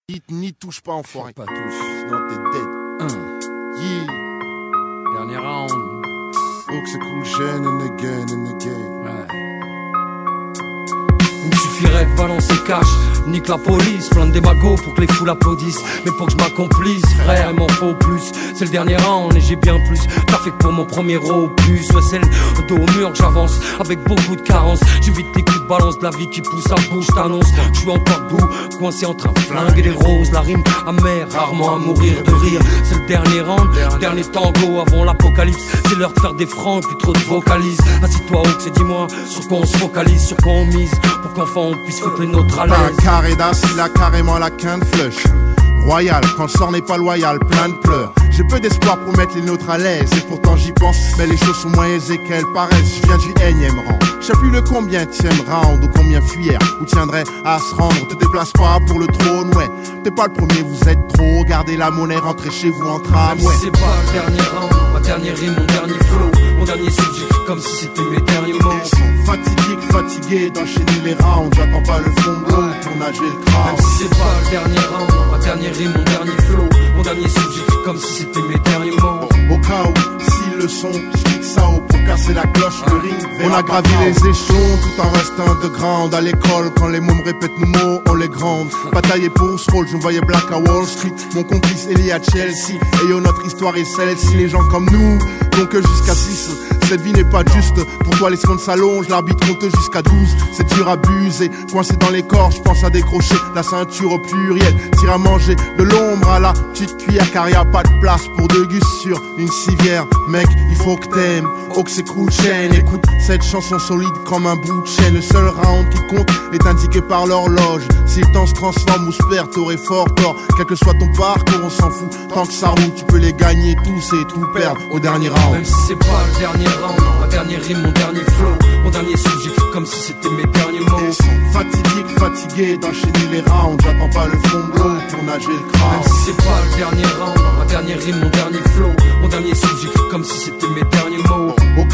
[SPEAKER 12] Ni, ni touche pas, enfoiré. Pas touche. Sinon t'es dead. Yeah.
[SPEAKER 6] Dernier round.
[SPEAKER 12] C'est cool, chaîne and again and again.
[SPEAKER 6] Il suffirait de balancer cash, nique la police, plein de démagos pour que les foules applaudissent. Mais pour que je m'accomplisse, frère, il m'en faut plus. C'est le dernier round et j'ai bien plus. T'as fait que pour mon premier opus, ouais, c'est le dos au mur que j'avance avec beaucoup de carences. J'évite les coups de balance de la vie qui pousse à bouche, t'annonce. Je suis encore debout, coincé entre un flingue et des roses. La rime amère, rarement à mourir de rire. C'est le dernier round, dernier tango avant l'apocalypse. C'est l'heure de faire des francs et plus trop de vocalises. Assis-toi haut, c'est dis-moi sur quoi on se focalise, sur quoi on mise. Pour qu'enfin on puisse foutre les nôtres à
[SPEAKER 12] Pas un carré d'as, il a carrément la quinte flush. Royal, quand le sort n'est pas loyal, plein de pleurs. J'ai peu d'espoir pour mettre les nôtres à l'aise, et pourtant j'y pense, mais les choses sont moins aisées qu'elles paraissent. Je viens du énième rang. Je sais plus le combien tième round ou combien fuir, ou tiendrait à se rendre. Te déplace pas pour le trône, ouais. T'es pas le premier, vous êtes trop. Gardez la monnaie, rentrez chez vous en tram, ouais.
[SPEAKER 6] si c'est pas le dernier round, ma dernière rime, mon dernier flow, mon dernier sujet, comme si c'était mes derniers mots.
[SPEAKER 12] Fatigue, fatigué d'enchaîner les rounds. J'attends pas le fond de l'eau pour nager le crâne.
[SPEAKER 6] Même si c'est pas le dernier round, ma dernière rime, mon dernier flow, mon dernier sujet, comme si c'était mes.
[SPEAKER 12] Au cas où, si le son, je ça haut pour casser la cloche, le ring. On a gravi les échelons tout en restant de grande à l'école. Quand les mots me répètent nos mots, on les grande. Batailler pour ce rôle, je me voyais Black à Wall Street. Mon complice Eli à Chelsea. Et yo, notre histoire est celle-ci. Les gens comme nous, donc jusqu'à 6. Cette vie n'est pas juste. Pour toi, les secondes s'allongent, l'arbitre compte jusqu'à 12. C'est dur à abuser. Coincé dans les corps, je pense à décrocher la ceinture au pluriel. Tire à manger de l'ombre à la petite cuillère, car y a pas de place pour deux gus sur une civière. Mec, il faut que t'aimes. Cool, chaîne. Écoute cette chanson solide comme un bout de chaîne. Le seul round qui compte est indiqué par l'horloge. Si le temps se transforme ou se perd, t'aurais fort tort. Quel que soit ton parcours, on s'en fout. Tant que ça roule, tu peux les gagner tous et tout perdre au dernier round.
[SPEAKER 6] Même si c'est pas le dernier round, ma dernière rime, mon dernier flow, mon dernier sujet, comme si c'était mes derniers mots.
[SPEAKER 12] Fatigue, fatigué d'enchaîner les rounds. J'attends pas le fond de l'eau pour nager le crâne.
[SPEAKER 6] Même si c'est pas le dernier round, ma dernière rime, mon dernier flow, mon dernier sujet, comme si c'était mes derniers mots.
[SPEAKER 12] Au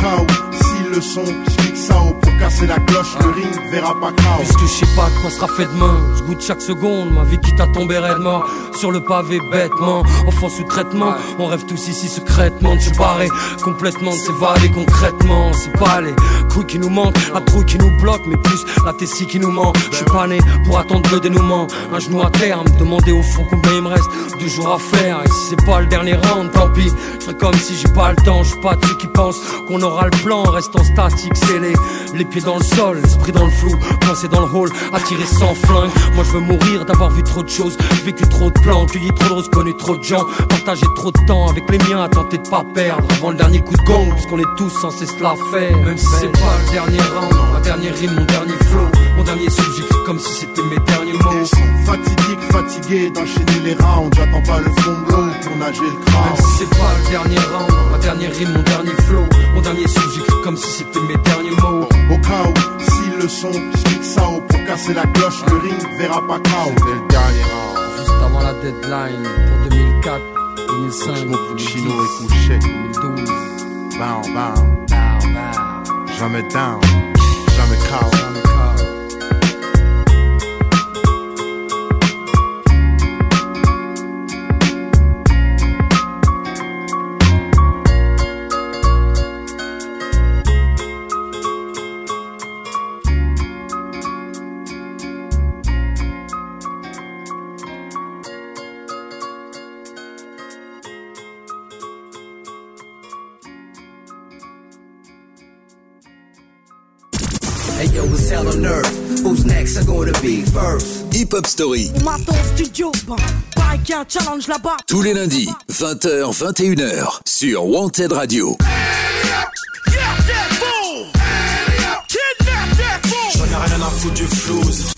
[SPEAKER 12] si le son, je ça pour casser la cloche, le ring verra pas cao.
[SPEAKER 6] Puisque je sais pas de quoi sera fait demain, je goûte chaque seconde, ma vie quitte à tomber raidement sur le pavé bêtement, enfant sous traitement, on rêve tous ici secrètement de se barrer complètement, de s'évader concrètement, c'est pas les couilles qui nous manquent, la trouille qui nous bloque, mais plus la tessie qui nous ment. Je suis pas né pour attendre le dénouement, un genou à terre, me demander au fond combien il me reste deux jours à faire, et si c'est pas le dernier round, tant pis, je comme si j'ai pas le temps, je suis pas de ceux qui pensent qu'on aura le plan, restant statique, scellé, les pieds dans le sol, l'esprit dans le flou, penser dans le hall, attirer sans flingue. Moi je veux mourir d'avoir vu trop de choses, vécu trop de plans, cueilli trop de roses, connu trop de gens, partagé trop de temps avec les miens, à tenter de pas perdre avant le dernier coup de gong, puisqu'on est tous censés se la faire. Même si c'est pas le dernier round, ma dernière rime, mon dernier flow, mon dernier sujet, comme si c'était mes derniers mots.
[SPEAKER 12] Fatigue, fatigué d'enchaîner les rounds. J'attends pas le fond de l'eau pour nager le crâne.
[SPEAKER 6] Même si c'est pas le dernier round, ma dernière rime, mon dernier flow, mon dernier sujet, comme si c'était mes derniers mots.
[SPEAKER 12] Au cas où, si le son, pour casser la cloche, le ring verra pas cao. C'est le dernier round.
[SPEAKER 6] Juste avant la deadline pour 2004, 2005,
[SPEAKER 12] Chino et couché.
[SPEAKER 6] 2012.
[SPEAKER 12] Bow, bow.
[SPEAKER 6] Bow, bow.
[SPEAKER 10] Jamais down, jamais cow.
[SPEAKER 1] Are gonna be first?
[SPEAKER 2] Hip Hop Story,
[SPEAKER 13] On m'attend au studio, y a un challenge là-bas.
[SPEAKER 2] tous les lundis, 20h, 21h, sur Wanted Radio.
[SPEAKER 11] J'en ai rien à foutre du flouze.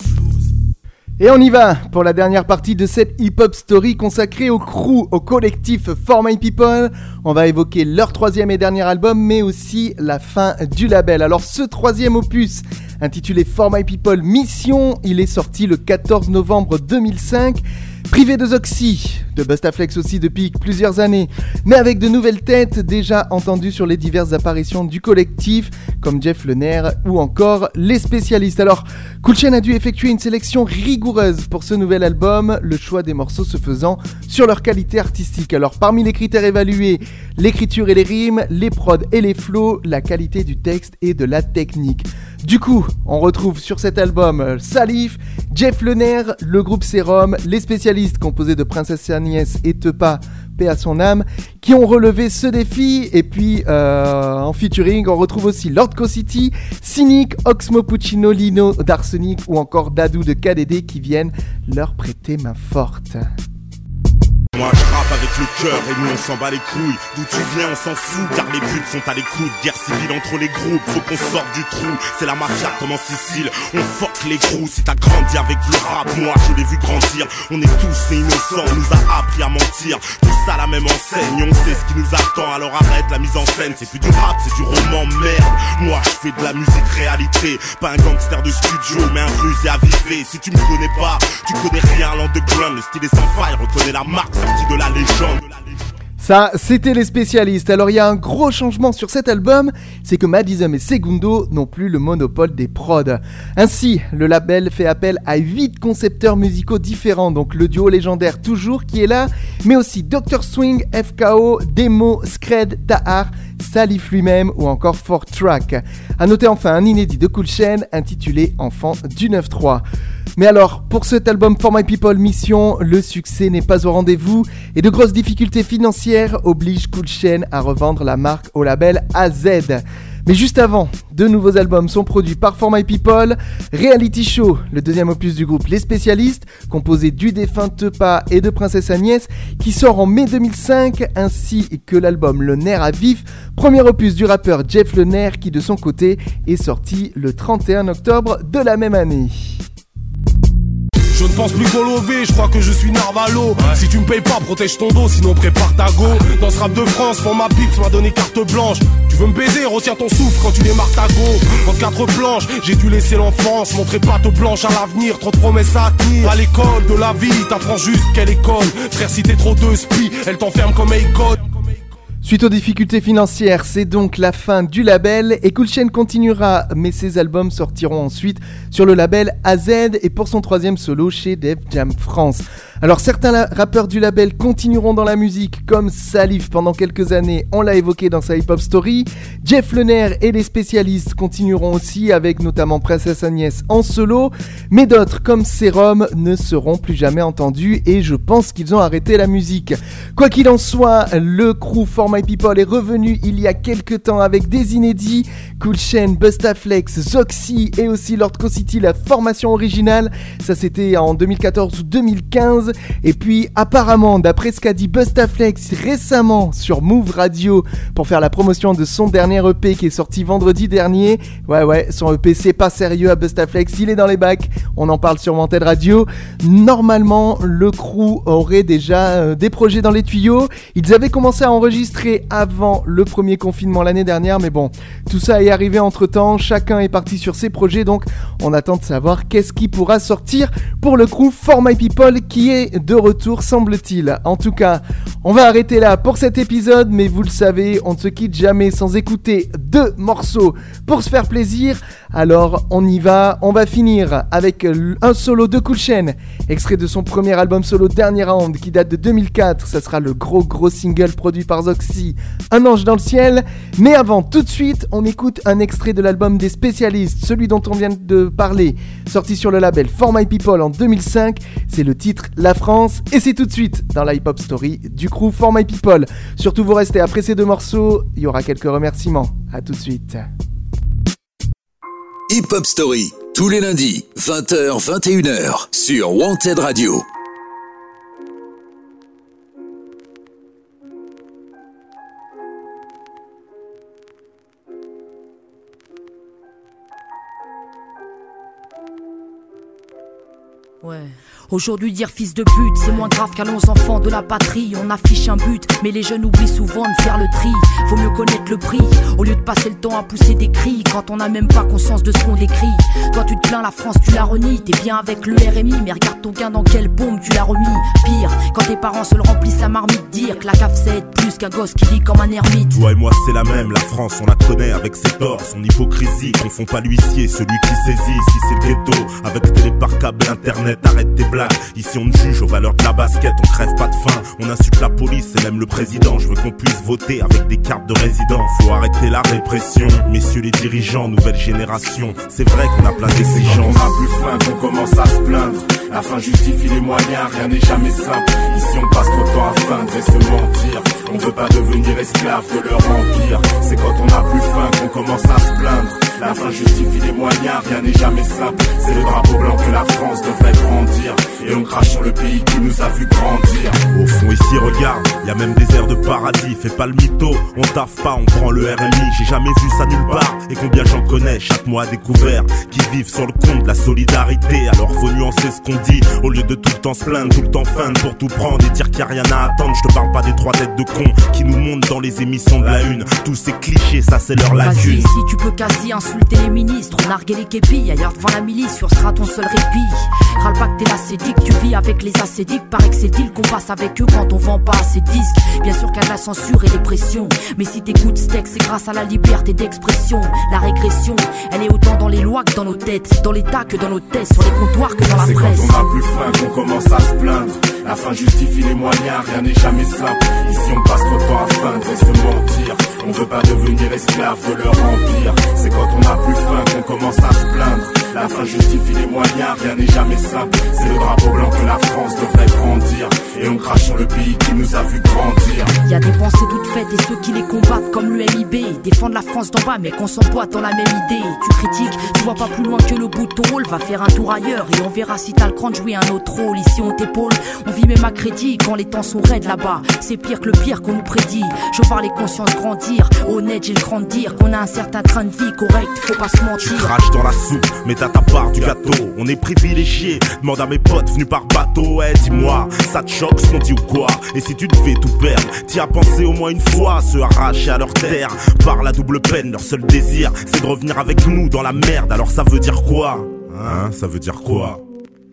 [SPEAKER 5] Et on y va pour la dernière partie de cette hip-hop story consacrée au crew, au collectif For My People. On va évoquer leur troisième et dernier album, mais aussi la fin du label. Alors ce troisième opus, intitulé For My People Mission, il est sorti le 14 novembre 2005. Privé de Zoxy, de Bustaflex aussi depuis plusieurs années, mais avec de nouvelles têtes déjà entendues sur les diverses apparitions du collectif, comme Jeff Lener ou encore les spécialistes. Alors, Cool Chain a dû effectuer une sélection rigoureuse pour ce nouvel album, le choix des morceaux se faisant sur leur qualité artistique. Alors, parmi les critères évalués, l'écriture et les rimes, les prods et les flows, la qualité du texte et de la technique. Du coup, on retrouve sur cet album euh, Salif, Jeff Lener, le groupe Serum, les spécialistes composés de Princesse Agnès et Tepa, paix à son âme, qui ont relevé ce défi. Et puis euh, en featuring, on retrouve aussi Lord City, Cynic, Oxmo Puccino, Lino d'Arsenic ou encore Dadou de KDD qui viennent leur prêter main forte.
[SPEAKER 18] Moi je rappe avec le cœur et nous on s'en bat les couilles. D'où tu viens on s'en fout car les buts sont à l'écoute. Guerre civile entre les groupes, faut qu'on sorte du trou. C'est la mafia comme en Sicile, on fuck les crews Si t'as grandi avec le rap, moi je l'ai vu grandir. On est tous nés innocents, on nous a appris à mentir. Tout ça la même enseigne, on sait ce qui nous attend. Alors arrête la mise en scène, c'est plus du rap, c'est du roman merde. Moi je fais de la musique réalité. Pas un gangster de studio mais un rusé avivé Si tu me connais pas, tu connais rien à l'underground Le style est sans faille, reconnais la marque
[SPEAKER 5] Ça, c'était les spécialistes. Alors, il y a un gros changement sur cet album, c'est que Madism et Segundo n'ont plus le monopole des prods. Ainsi, le label fait appel à 8 concepteurs musicaux différents, donc le duo légendaire toujours qui est là, mais aussi Dr. Swing, FKO, Demo, Scred, Tahar, Salif lui-même ou encore Four Track. A noter enfin un inédit de Cool Chain intitulé Enfant du 9-3. Mais alors, pour cet album For My People Mission, le succès n'est pas au rendez-vous et de grosses difficultés financières obligent Cool Chain à revendre la marque au label AZ. Mais juste avant, deux nouveaux albums sont produits par For My People. Reality Show, le deuxième opus du groupe Les Spécialistes, composé du défunt Tepa et de Princesse Agnès, qui sort en mai 2005, ainsi que l'album Le Nerf à vif, premier opus du rappeur Jeff Le Nerf, qui de son côté est sorti le 31 octobre de la même année.
[SPEAKER 11] Je ne pense plus qu'au lové, je crois que je suis Narvalo. Si tu me payes pas, protège ton dos, sinon prépare ta go. Dans ce rap de France, pour ma pipe m'a donné carte blanche. Tu veux me baiser, retiens ton souffle quand tu démarres ta go. En quatre planches, j'ai dû laisser l'enfance, montrer patte blanche à l'avenir, trop de promesses à tenir. À l'école de la vie, t'apprends juste quelle école. Frère, si t'es trop de spi, elle t'enferme comme Akon.
[SPEAKER 5] Suite aux difficultés financières, c'est donc la fin du label et Cool Chain continuera, mais ses albums sortiront ensuite sur le label AZ et pour son troisième solo chez Def Jam France. Alors certains rappeurs du label continueront dans la musique comme Salif pendant quelques années, on l'a évoqué dans sa hip-hop story. Jeff Lener et les spécialistes continueront aussi avec notamment Princesse Agnès en solo, mais d'autres comme Serum ne seront plus jamais entendus et je pense qu'ils ont arrêté la musique. Quoi qu'il en soit, le crew For My People est revenu il y a quelques temps avec des inédits, Cool Chain, Bustaflex, Zoxy et aussi Lord City, la formation originale, ça c'était en 2014 ou 2015, et puis apparemment, d'après ce qu'a dit Bustaflex récemment sur Move Radio pour faire la promotion de son dernier EP qui est sorti vendredi dernier, ouais ouais, son EP c'est pas sérieux à Bustaflex, il est dans les bacs, on en parle sur Wanted Radio, normalement le crew aurait déjà euh, des projets dans les tuyaux, ils avaient commencé à enregistrer avant le premier confinement l'année dernière, mais bon, tout ça est arrivé entre temps, chacun est parti sur ses projets, donc on attend de savoir qu'est-ce qui pourra sortir pour le crew For My People qui est de retour, semble-t-il. En tout cas, on va arrêter là pour cet épisode, mais vous le savez, on ne se quitte jamais sans écouter deux morceaux pour se faire plaisir. Alors on y va, on va finir avec un solo de Cool Chain, extrait de son premier album solo Dernier Round qui date de 2004. Ça sera le gros gros single produit par Un ange dans le ciel. Mais avant, tout de suite, on écoute un extrait de l'album des spécialistes, celui dont on vient de parler, sorti sur le label For My People en 2005. C'est le titre La France et c'est tout de suite dans la hip hop story du crew For My People. Surtout vous restez après ces deux morceaux, il y aura quelques remerciements. À tout de suite.
[SPEAKER 2] Hip Hop Story, tous les lundis, 20h, 21h, sur Wanted Radio.
[SPEAKER 19] Ouais. Aujourd'hui dire fils de pute, c'est moins grave qu'à nos enfants de la patrie. On affiche un but, mais les jeunes oublient souvent de faire le tri. Faut mieux connaître le prix, au lieu de passer le temps à pousser des cris quand on n'a même pas conscience de ce qu'on décrit. Toi tu te plains, la France tu la renies, t'es bien avec le RMI, mais regarde ton gain dans quelle bombe tu l'as remis. Pire, quand tes parents se le remplissent à marmite, dire que la cave c'est plus qu'un gosse qui vit comme un ermite.
[SPEAKER 18] Toi et moi c'est la même, la France on la connaît avec ses torts, son hypocrisie, confond pas l'huissier, celui qui saisit, si c'est le ghetto, avec télé par câble, internet, arrête tes blagues. Ici on ne juge aux valeurs de la basket, on crève pas de faim, on insulte la police et même le président. Je veux qu'on puisse voter avec des cartes de résident. Faut arrêter la répression, messieurs les dirigeants, nouvelle génération. C'est vrai qu'on a plein d'exigences.
[SPEAKER 20] On a plus faim qu'on commence à se plaindre. La fin justifie les moyens, rien n'est jamais simple. Ici on passe trop de temps à feindre et se mentir. On veut pas devenir esclave de leur empire. C'est quand on a plus faim qu'on commence à se plaindre. La fin justifie les moyens, rien n'est jamais simple. C'est le drapeau blanc que la France devrait grandir. Et on crache sur le pays qui nous a vu grandir.
[SPEAKER 18] Au fond ici regarde, y a même des airs de paradis. Fais pas le mytho, on taffe pas, on prend le RMI. J'ai jamais vu ça nulle part. Et combien j'en connais chaque mois à découvert qui vivent sur le compte de la solidarité. Alors faut nuancer ce qu'on dit au lieu de tout le temps se plaindre, tout le temps feindre pour tout prendre et dire qu'il y a rien à attendre. Je te parle pas des trois têtes de cons qui nous montent dans les émissions de la une. Tous ces clichés, ça c'est leur lacune.
[SPEAKER 19] si tu peux quasi insulter les ministres, narguer les képis, ailleurs devant la milice, sur sera ton seul répit. Râle pas que t'es tu vis avec les acédiques, paraît que c'est deal qu'on passe avec eux quand on vend pas assez de disques? Bien sûr qu'il y a de la censure et des pressions, mais si t'écoutes ce texte, c'est grâce à la liberté d'expression. La régression, elle est autant dans les lois que dans nos têtes, dans l'état que dans nos tests, sur les comptoirs que dans la
[SPEAKER 20] C'est quand
[SPEAKER 19] presse.
[SPEAKER 20] on a plus faim qu'on commence à se plaindre. La fin justifie les moyens, rien n'est jamais simple. Ici on passe trop de temps à feindre et se mentir. On veut pas devenir esclave de leur empire. C'est quand on a plus faim La fin justifie les moyens, rien n'est jamais simple. C'est le drapeau blanc que la France devrait grandir. Et on crache sur le pays qui nous a vu grandir.
[SPEAKER 19] Y a des pensées toutes faites et ceux qui les combattent comme le MIB Défendent la France d'en bas mais qu'on s'emboîte dans la même idée. Tu critiques, tu vois pas plus loin que le bout de ton rôle. Va faire un tour ailleurs et on verra si t'as le cran de jouer un autre rôle. Ici on t'épaule, on vit même à crédit Quand les temps sont raides là-bas. C'est pire que le pire qu'on nous prédit. Je vois les consciences grandir Honnête j'ai le grand dire Qu'on a un certain train de vie correct Faut pas se mentir.
[SPEAKER 18] Dans la soupe, mais ta part du gâteau. On est privilégié. Demande à mes potes venus par bateau. Ouais, dis-moi, ça te choque ce qu'on dit ou quoi? Et si tu devais tout perdre, t'y as pensé au moins une fois. Se arracher à leur terre par la double peine. Leur seul désir, c'est de revenir avec nous dans la merde. Alors ça veut dire quoi? Hein? Ça veut dire quoi?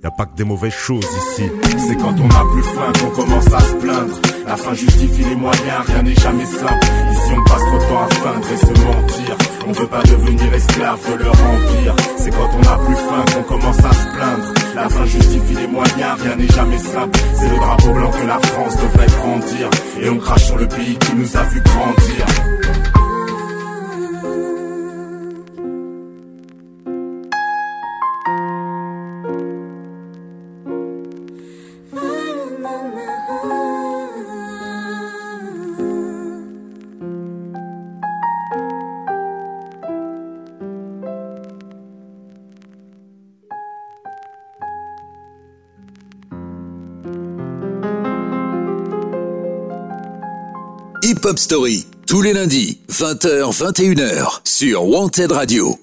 [SPEAKER 18] Y a pas que des mauvaises choses ici.
[SPEAKER 20] C'est quand on a plus faim qu'on commence à se plaindre. La fin justifie les moyens, rien n'est jamais simple. Ici on passe trop de temps à feindre et se mentir. On veut pas devenir esclave de leur empire. C'est quand on a plus faim qu'on commence à se plaindre. La fin justifie les moyens, rien n'est jamais simple. C'est le drapeau blanc que la France devrait grandir. Et on crache sur le pays qui nous a vu grandir.
[SPEAKER 2] Hip Hop Story, tous les lundis, 20h, 21h, sur Wanted Radio.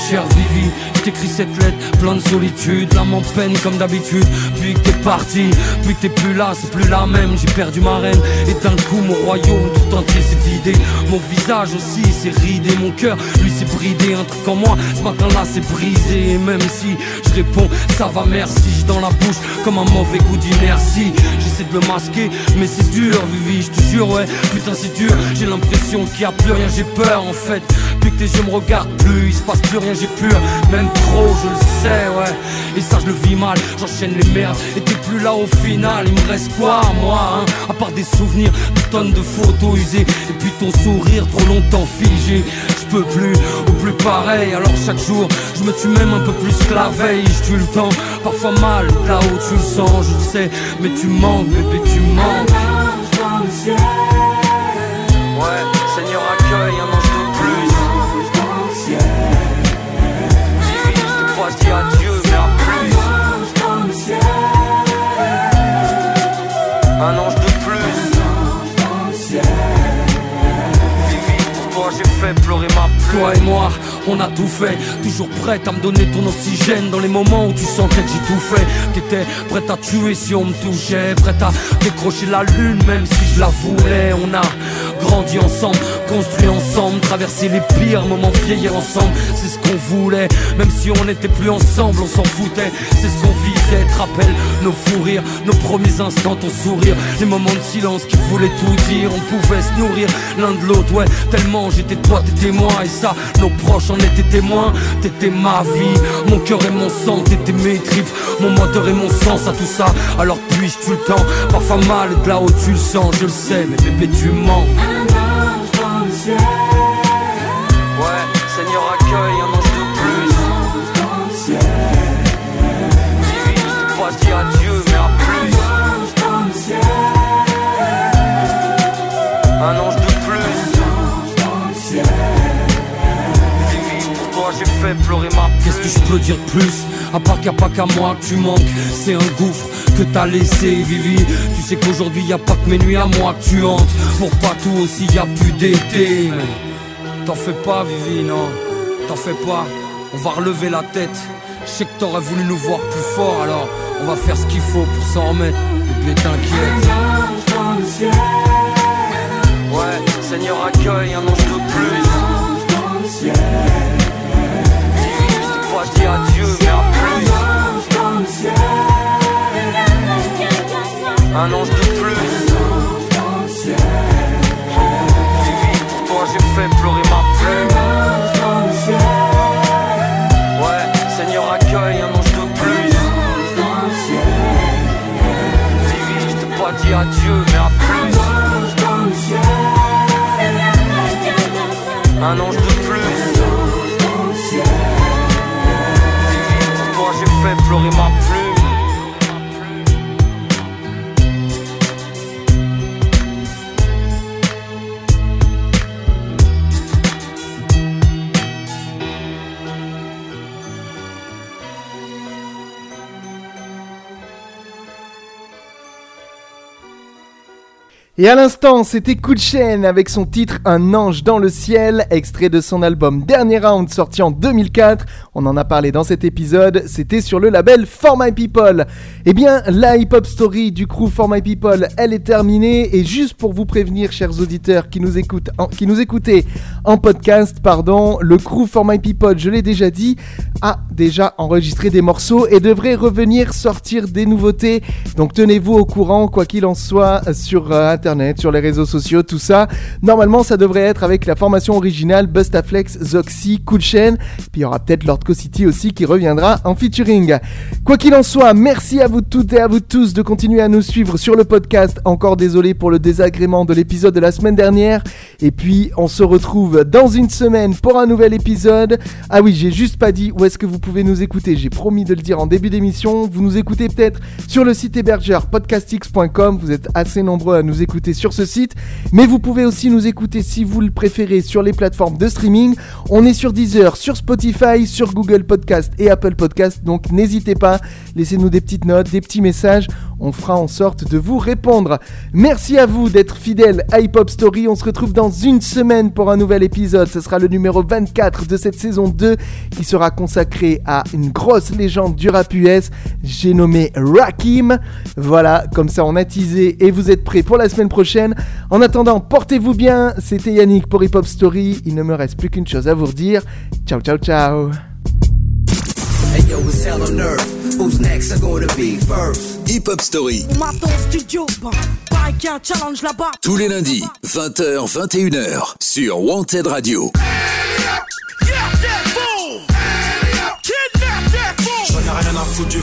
[SPEAKER 12] Je suis
[SPEAKER 6] t'écris cette lettre, plein de solitude, l'âme en peine comme d'habitude. Puis que t'es parti, puis que t'es plus là, c'est plus la même. J'ai perdu ma reine, et d'un coup mon royaume tout entier s'est vidé. Mon visage aussi s'est ridé, mon cœur lui s'est bridé. Un truc en moi, ce matin-là c'est brisé. Et même si je réponds, ça va merci, j'ai dans la bouche comme un mauvais goût d'inertie. J'essaie de le masquer, mais c'est dur, Vivi, je te jure, ouais. Putain, c'est dur, j'ai l'impression qu'il y a plus rien, j'ai peur en fait. Tes yeux me regardent plus, il se passe plus rien, j'ai peur, même trop, je le sais, ouais. Et ça, je le vis mal, j'enchaîne les merdes. Et t'es plus là au final, il me reste quoi, moi, hein? À part des souvenirs, des tonnes de photos usées. Et puis ton sourire trop longtemps figé. Je peux plus, ou plus pareil. Alors chaque jour, je me tue même un peu plus que la veille. Je tue le temps, parfois mal, là où tu le sens, je le sais. Mais tu manques, bébé, tu manques. Toi et moi, on a tout fait. Toujours prête à me donner ton oxygène dans les moments où tu sentais que j'ai tout fait. T'étais prête à tuer si on me touchait. Prête à décrocher la lune même si je la voulais. On a grandi ensemble, construit ensemble, traversé les pires moments, vieillir ensemble. C'est ce qu'on voulait. Même si on n'était plus ensemble, on s'en foutait. C'est ce qu'on visait. Te rappelle nos fous rires, nos premiers instants, ton sourire. Les moments de silence qui voulaient tout dire. On pouvait se nourrir l'un de l'autre, ouais. Tellement j'étais toi, t'étais moi. Et ça, nos proches en étaient témoins. T'étais ma vie, mon cœur et mon sang. T'étais mes tripes, mon moteur et mon sens à tout ça. Alors puis-je le temps, parfois mal, de là où tu le sens, je le sais. Mais bébé, tu mens. Fait pleurer ma pluie. Qu'est-ce que je peux dire de plus? À part qu'il n'y a pas qu'à moi que tu manques, c'est un gouffre que t'as laissé, Vivi. Tu sais qu'aujourd'hui y a pas que mes nuits à moi que tu hantes. Pour pas tout aussi y a plus d'été. T'en fais pas, Vivi, non. T'en fais pas. On va relever la tête. Je sais que t'aurais voulu nous voir plus fort, alors on va faire ce qu'il faut pour s'en remettre. Bébé, t'inquiète. Ouais, Seigneur accueille un ange de plus. Vivi, je te crois, je dis adieu, mais à plus. Un ange de plus. Vivi, pour toi j'ai fait pleurer ma plume. Ouais, Seigneur accueille un ange de plus. Vivi, je te pas dit adieu, mais à plus. Un ange de plus. Toi j'ai fait pleurer ma plume.
[SPEAKER 5] Et à l'instant, c'était Coup de chaîne avec son titre Un ange dans le ciel, extrait de son album Dernier Round sorti en 2004. On en a parlé dans cet épisode, c'était sur le label For My People. Eh bien, la hip-hop story du crew For My People, elle est terminée. Et juste pour vous prévenir, chers auditeurs qui nous, écoutent, en- qui nous écoutez en podcast, pardon, le crew For My People, je l'ai déjà dit, a déjà enregistré des morceaux et devrait revenir sortir des nouveautés. Donc tenez-vous au courant, quoi qu'il en soit, sur euh, internet, sur les réseaux sociaux, tout ça. Normalement, ça devrait être avec la formation originale Bustaflex, Zoxy, Cool Chain. Puis il y aura peut-être Lord Co City aussi qui reviendra en featuring. Quoi qu'il en soit, merci à vous toutes et à vous tous de continuer à nous suivre sur le podcast. Encore désolé pour le désagrément de l'épisode de la semaine dernière. Et puis, on se retrouve dans une semaine pour un nouvel épisode. Ah oui, j'ai juste pas dit où est-ce que vous pouvez nous écouter. J'ai promis de le dire en début d'émission. Vous nous écoutez peut-être sur le site hébergeur podcastx.com. Vous êtes assez nombreux à nous écouter sur ce site. Mais vous pouvez aussi nous écouter si vous le préférez sur les plateformes de streaming. On est sur Deezer, sur Spotify, sur Google Podcast et Apple Podcast. Donc n'hésitez pas, laissez-nous des petites notes, des petits messages. On fera en sorte de vous répondre. Merci à vous d'être fidèles à Hip Hop Story. On se retrouve dans une semaine pour un nouvel épisode. Ce sera le numéro 24 de cette saison 2 qui sera consacré à une grosse légende du rap US. J'ai nommé Rakim. Voilà, comme ça on a teasé et vous êtes prêts pour la semaine prochaine. En attendant, portez-vous bien. C'était Yannick pour Hip Hop Story. Il ne me reste plus qu'une chose à vous redire. Ciao, ciao, ciao.
[SPEAKER 1] Hey yo, it's hell on earth. Who's next? Are gonna be first?
[SPEAKER 2] Hip Hop Story,
[SPEAKER 13] On m'attend au studio, pareil qu'il y a un challenge là-bas.
[SPEAKER 2] tous les lundis, 20h, 21h, sur Wanted Radio.
[SPEAKER 11] J'en ai rien à foutre du